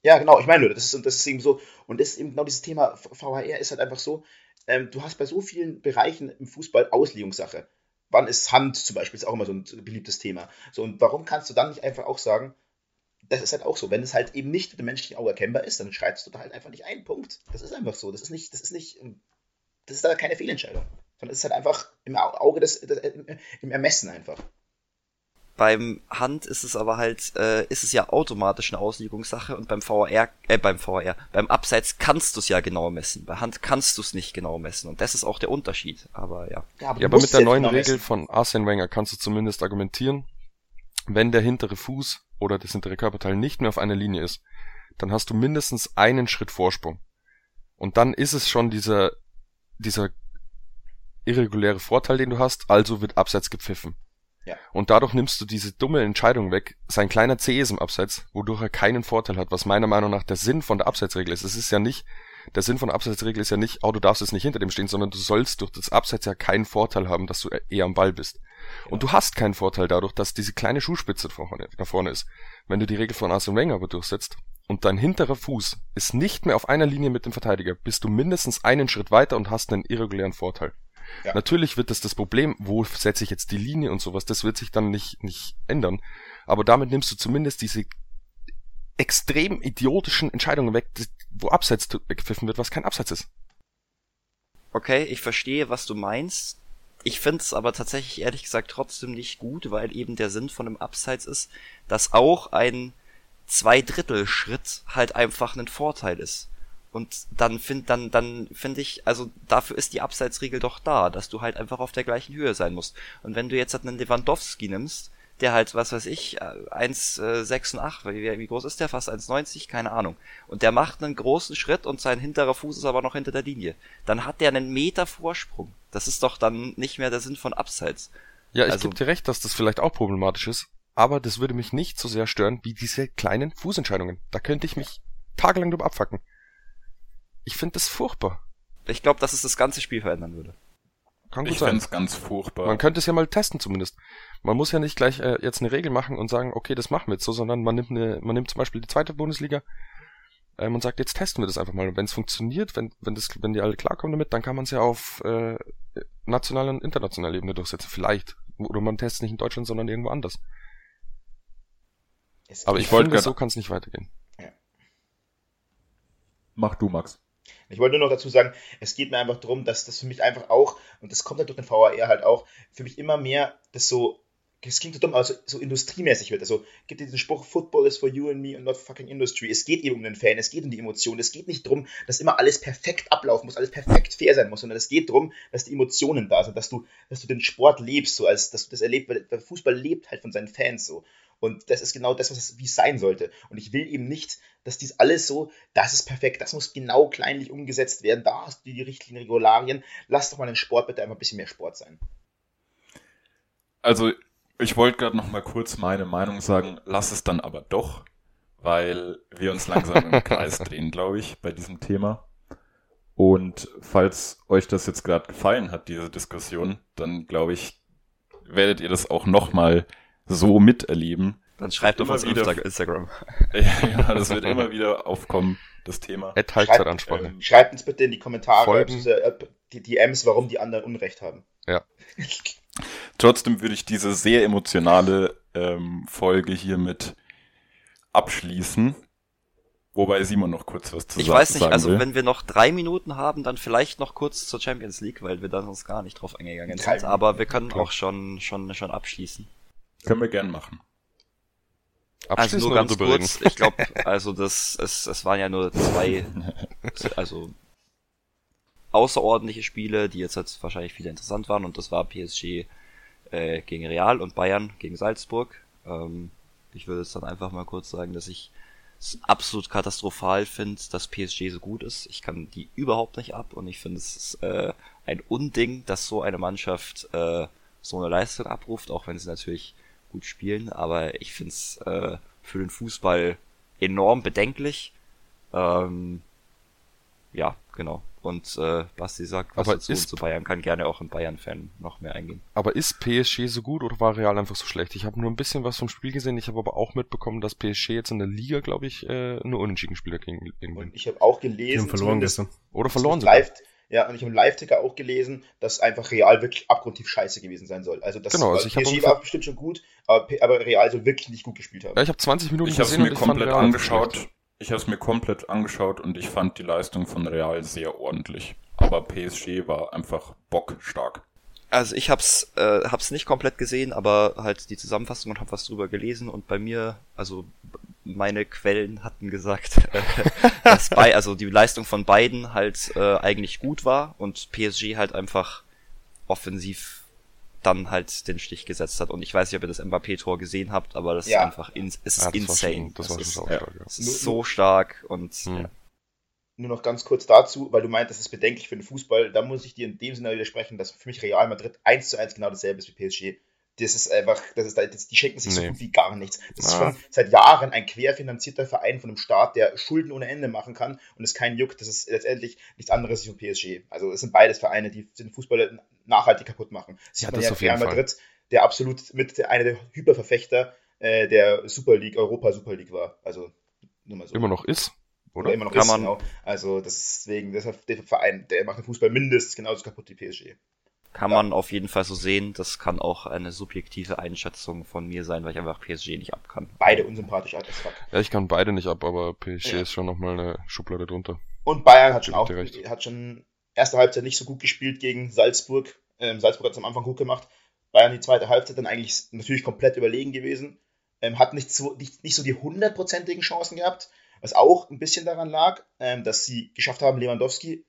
Speaker 2: Ja, genau, ich meine nur, das ist, das ist eben so, und das ist eben genau dieses Thema, VHR ist halt einfach so, ähm, du hast bei so vielen Bereichen im Fußball Auslegungssache. Wann ist Hand zum Beispiel, ist auch immer so ein beliebtes Thema. So, und warum kannst du dann nicht einfach auch sagen, das ist halt auch so, wenn es halt eben nicht mit dem menschlichen Auge erkennbar ist, dann schreibst du da halt einfach nicht einen Punkt. Das ist einfach so, das ist nicht, das ist nicht, das ist da keine Fehlentscheidung, sondern es ist halt einfach im Auge des, im Ermessen einfach.
Speaker 5: Beim Hand ist es aber halt, äh, ist es ja automatisch eine Auslegungssache und beim VR, äh, beim VR, beim Abseits kannst du es ja genau messen. Bei Hand kannst du es nicht genau messen und das ist auch der Unterschied. Aber ja.
Speaker 1: Ja, aber, ja, aber mit der neuen genau Regel von Arsene Wenger kannst du zumindest argumentieren, wenn der hintere Fuß oder das hintere Körperteil nicht mehr auf einer Linie ist, dann hast du mindestens einen Schritt Vorsprung. Und dann ist es schon dieser, dieser irreguläre Vorteil, den du hast, also wird Abseits gepfiffen. Ja. Und dadurch nimmst du diese dumme Entscheidung weg. Sein kleiner C ist im Abseits, wodurch er keinen Vorteil hat, was meiner Meinung nach der Sinn von der Abseitsregel ist. Es ist ja nicht, der Sinn von der Abseitsregel ist ja nicht, oh, du darfst jetzt nicht hinter dem stehen, sondern du sollst durch das Abseits ja keinen Vorteil haben, dass du eher am Ball bist. Ja. Und du hast keinen Vorteil dadurch, dass diese kleine Schuhspitze nach vorne ist. Wenn du die Regel von Arsene Wenger aber durchsetzt und dein hinterer Fuß ist nicht mehr auf einer Linie mit dem Verteidiger, bist du mindestens einen Schritt weiter und hast einen irregulären Vorteil. Ja. Natürlich wird das das Problem, wo setze ich jetzt die Linie und sowas, das wird sich dann nicht, nicht ändern. Aber damit nimmst du zumindest diese extrem idiotischen Entscheidungen weg, wo Abseits gepfiffen wird, was kein Abseits ist.
Speaker 5: Okay, ich verstehe, was du meinst. Ich finde es aber tatsächlich ehrlich gesagt trotzdem nicht gut, weil eben der Sinn von einem Abseits ist, dass auch ein Zweidrittel-Schritt halt einfach ein Vorteil ist. Und dann find, dann, dann finde ich, also dafür ist die Abseitsregel doch da, dass du halt einfach auf der gleichen Höhe sein musst. Und wenn du jetzt halt einen Lewandowski nimmst, der halt, was weiß ich, 1,68, äh, wie, wie groß ist der? Fast 1,90? Keine Ahnung. Und der macht einen großen Schritt und sein hinterer Fuß ist aber noch hinter der Linie. Dann hat der einen Meter Vorsprung. Das ist doch dann nicht mehr der Sinn von Abseits.
Speaker 1: Ja, ich also, gebe dir recht, dass das vielleicht auch problematisch ist, aber das würde mich nicht so sehr stören wie diese kleinen Fußentscheidungen. Da könnte ich mich tagelang drüber abfacken. Ich finde das furchtbar.
Speaker 5: Ich glaube, dass es das ganze Spiel verändern würde.
Speaker 4: Kann gut ich sein. ganz furchtbar.
Speaker 1: Man könnte es ja mal testen zumindest. Man muss ja nicht gleich äh, jetzt eine Regel machen und sagen, okay, das machen wir jetzt so, sondern man nimmt eine, man nimmt zum Beispiel die zweite Bundesliga ähm, und sagt, jetzt testen wir das einfach mal. Und wenn es funktioniert, wenn, wenn das, wenn die alle klarkommen damit, dann kann man es ja auf äh, nationaler und internationaler Ebene durchsetzen. Vielleicht. Oder man testet nicht in Deutschland, sondern irgendwo anders. Aber ich, ich finde, so kann es nicht weitergehen. Ja.
Speaker 4: Mach du, Max.
Speaker 2: Ich wollte nur noch dazu sagen, es geht mir einfach darum, dass das für mich einfach auch, und das kommt halt durch den VAR halt auch, für mich immer mehr das so, es klingt so dumm, aber so, so industriemäßig wird. Also gibt diesen Spruch, Football is for you and me and not fucking industry. Es geht eben um den Fan, es geht um die Emotionen. Es geht nicht darum, dass immer alles perfekt ablaufen muss, alles perfekt fair sein muss, sondern es geht darum, dass die Emotionen da sind, dass du, dass du den Sport lebst, so als dass du das erlebst, weil Fußball lebt halt von seinen Fans so. Und das ist genau das, was es, wie es sein sollte. Und ich will eben nicht, dass dies alles so, das ist perfekt, das muss genau kleinlich umgesetzt werden, da hast du die richtigen Regularien. Lass doch mal den Sport bitte einfach ein bisschen mehr Sport sein.
Speaker 4: Also, ich wollte gerade noch mal kurz meine Meinung sagen, lass es dann aber doch, weil wir uns langsam im Kreis drehen, glaube ich, bei diesem Thema. Und falls euch das jetzt gerade gefallen hat, diese Diskussion, dann glaube ich, werdet ihr das auch noch mal so miterleben.
Speaker 5: Dann schreibt doch uns wieder, Instagram.
Speaker 4: ja, ja, das wird immer wieder aufkommen, das Thema.
Speaker 2: Schreibt, ähm, schreibt uns bitte in die Kommentare, äh, die DMs, warum die anderen Unrecht haben.
Speaker 1: Ja.
Speaker 4: Trotzdem würde ich diese sehr emotionale ähm, Folge hiermit abschließen. Wobei Simon noch kurz was zu
Speaker 5: ich sagen Ich weiß nicht, also will. wenn wir noch drei Minuten haben, dann vielleicht noch kurz zur Champions League, weil wir dann uns gar nicht drauf eingegangen sind. Aber wir können auch schon, schon, schon abschließen.
Speaker 4: Können wir gern machen.
Speaker 5: Also nur ganz kurz, ich glaube, also das, es, es waren ja nur zwei, also außerordentliche Spiele, die jetzt, jetzt wahrscheinlich viele interessant waren und das war PSG äh, gegen Real und Bayern gegen Salzburg. Ähm, ich würde jetzt dann einfach mal kurz sagen, dass ich absolut katastrophal finde, dass PSG so gut ist. Ich kann die überhaupt nicht ab und ich finde es ist äh, ein Unding, dass so eine Mannschaft äh, so eine Leistung abruft, auch wenn sie natürlich gut spielen. Aber ich finde es äh, für den Fußball enorm bedenklich. Ähm, ja, genau. Und äh, Basti sagt, was
Speaker 1: Aber
Speaker 5: dazu
Speaker 1: ist-
Speaker 5: zu Bayern kann gerne auch ein Bayern-Fan noch mehr eingehen.
Speaker 1: Aber ist PSG so gut oder war Real einfach so schlecht? Ich habe nur ein bisschen was vom Spiel gesehen. Ich habe aber auch mitbekommen, dass PSG jetzt in der Liga, glaube ich, äh, nur unentschieden spielt gegen
Speaker 2: Und
Speaker 1: England.
Speaker 2: ich habe auch
Speaker 3: Die
Speaker 2: gelesen,
Speaker 3: haben verloren gestern.
Speaker 1: Oder verloren sogar.
Speaker 2: live, ja, und ich habe im Live-Ticker auch gelesen, dass einfach Real wirklich abgrundtief scheiße gewesen sein soll. Also das
Speaker 1: Genau, also ich
Speaker 2: PSG
Speaker 1: ungefähr-
Speaker 2: war bestimmt schon gut, aber, aber Real soll wirklich nicht gut gespielt haben.
Speaker 1: Ja, ich habe 20 Minuten
Speaker 4: Ich habe es
Speaker 1: gesehen
Speaker 4: mir
Speaker 1: und ich fand
Speaker 4: komplett
Speaker 1: Real einfach
Speaker 4: angeschaut.
Speaker 1: schlecht.
Speaker 4: Ich habe es mir komplett angeschaut und ich fand die Leistung von Real sehr ordentlich. Aber PSG war einfach bockstark.
Speaker 5: Also ich hab's, äh, hab's nicht komplett gesehen, aber halt die Zusammenfassung und hab was drüber gelesen und bei mir, also meine Quellen hatten gesagt, äh, dass bei, also die Leistung von beiden halt äh, eigentlich gut war und PSG halt einfach offensiv dann halt den Stich gesetzt hat. Und ich weiß nicht, ob ihr das Mbappé-Tor gesehen habt, aber das
Speaker 2: Ja.
Speaker 5: ist einfach in, es ist
Speaker 1: Ja, das war
Speaker 5: insane.
Speaker 1: schon, das war
Speaker 5: ist,
Speaker 4: ja.
Speaker 5: so stark und
Speaker 1: Hm.
Speaker 5: ja.
Speaker 2: Nur noch ganz kurz dazu, weil du meint, das ist bedenklich für den Fußball. Da muss ich dir in dem Sinne widersprechen, dass für mich Real Madrid 1 zu 1 genau dasselbe ist wie PSG. Das ist einfach, das ist, das, die schenken sich so
Speaker 1: Nee.
Speaker 2: gut wie gar nichts. Das ist
Speaker 1: Ah.
Speaker 2: schon seit Jahren ein querfinanzierter Verein von einem Staat, der Schulden ohne Ende machen kann und es keinen juckt. Das ist letztendlich nichts anderes als PSG. Also es sind beides Vereine, die den Fußball nachhaltig kaputt machen. Das
Speaker 1: Ja,
Speaker 2: sieht man
Speaker 1: das
Speaker 2: ja Real
Speaker 1: jeden Fall.
Speaker 2: Madrid, der absolut mit der, einer der Hyperverfechter äh, der Super League, Europa Super League war. Also nur mal so.
Speaker 1: Immer noch ist, oder?
Speaker 2: Oder immer noch
Speaker 5: Kann
Speaker 2: ist,
Speaker 5: man-
Speaker 2: genau. Also deswegen, deshalb der Verein, der macht den Fußball mindestens genauso kaputt wie PSG.
Speaker 5: kann
Speaker 2: Ja.
Speaker 5: man auf jeden Fall so sehen. Das kann auch eine subjektive Einschätzung von mir sein, weil ich einfach PSG nicht ab kann.
Speaker 2: Beide unsympathisch als fuck.
Speaker 1: Ja, ich kann beide nicht ab, aber PSG
Speaker 2: Ja.
Speaker 1: ist schon nochmal eine Schublade drunter.
Speaker 2: Und Bayern hat schon auch
Speaker 1: recht.
Speaker 2: hat schon erste Halbzeit nicht so gut gespielt gegen Salzburg. Ähm, Salzburg hat es am Anfang gut gemacht. Bayern die zweite Halbzeit dann eigentlich natürlich komplett überlegen gewesen. Ähm, hat nicht so, nicht, nicht so die hundertprozentigen Chancen gehabt, was auch ein bisschen daran lag, ähm, dass sie geschafft haben, Lewandowski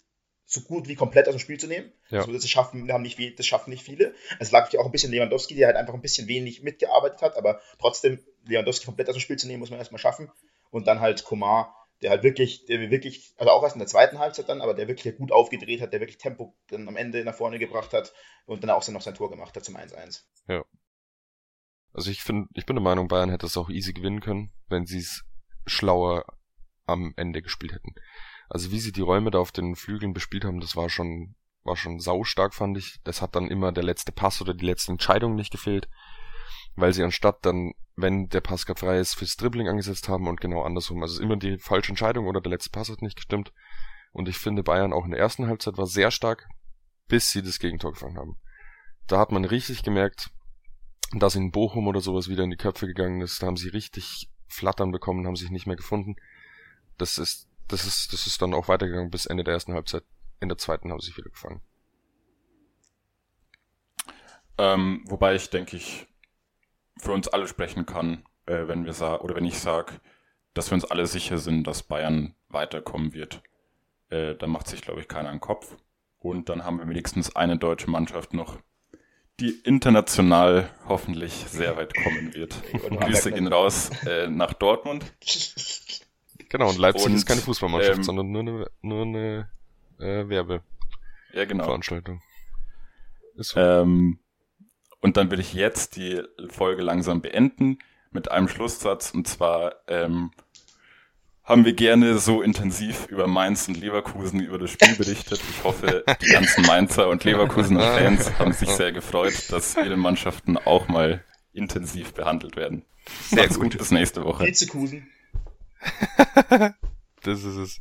Speaker 2: so gut wie komplett aus dem Spiel zu nehmen.
Speaker 1: Ja.
Speaker 2: Also das schaffen, haben nicht, das schaffen nicht viele. Es lag auch ein bisschen Lewandowski, der halt einfach ein bisschen wenig mitgearbeitet hat, aber trotzdem Lewandowski komplett aus dem Spiel zu nehmen, muss man erstmal schaffen. Und dann halt Komar, der halt wirklich, der wirklich, also auch erst in der zweiten Halbzeit dann, aber der wirklich gut aufgedreht hat, der wirklich Tempo dann am Ende nach vorne gebracht hat und dann auch noch sein Tor gemacht hat zum 1-1.
Speaker 1: Also ich finde, ich bin der Meinung, Bayern hätte es auch easy gewinnen können, wenn sie es schlauer am Ende gespielt hätten. Also wie sie die Räume da auf den Flügeln bespielt haben, das war schon, war schon saustark, fand ich. Das hat dann immer der letzte Pass oder die letzte Entscheidung nicht gefehlt, weil sie anstatt dann, wenn der Pass gerade frei ist, fürs Dribbling angesetzt haben und genau andersrum. Also immer die falsche Entscheidung oder der letzte Pass hat nicht gestimmt. Und ich finde, Bayern auch in der ersten Halbzeit war sehr stark, bis sie das Gegentor gefangen haben. Da hat man richtig gemerkt, dass in Bochum oder sowas wieder in die Köpfe gegangen ist. Da haben sie richtig Flattern bekommen, haben sich nicht mehr gefunden. Das ist, das ist, das ist dann auch weitergegangen bis Ende der ersten Halbzeit. In der zweiten haben sie sich wieder gefangen.
Speaker 4: Ähm, wobei ich denke ich für uns alle sprechen kann, äh, wenn wir sagen oder wenn ich sage, dass wir uns alle sicher sind, dass Bayern weiterkommen wird. Äh, da macht sich glaube ich keiner einen Kopf. Und dann haben wir wenigstens eine deutsche Mannschaft noch, die international hoffentlich sehr weit kommen wird.
Speaker 2: Und
Speaker 4: Grüße gehen raus äh, nach Dortmund.
Speaker 1: Genau, und Leipzig
Speaker 4: Und,
Speaker 1: ist keine Fußballmannschaft,
Speaker 4: ähm,
Speaker 1: sondern nur eine, nur eine äh, Werbeveranstaltung.
Speaker 4: Ja, genau.
Speaker 1: Ist so.
Speaker 4: Ähm, und dann will ich jetzt die Folge langsam beenden mit einem Schlusssatz. Und zwar ähm, haben wir gerne so intensiv über Mainz und Leverkusen über das Spiel berichtet. Ich hoffe, die ganzen Mainzer und Leverkusener Fans haben sich sehr gefreut, dass ihre Mannschaften auch mal intensiv behandelt werden.
Speaker 5: Sehr
Speaker 4: Macht's
Speaker 5: gut.
Speaker 4: gut, bis nächste Woche.
Speaker 2: Vizekusen.
Speaker 1: Das ist es.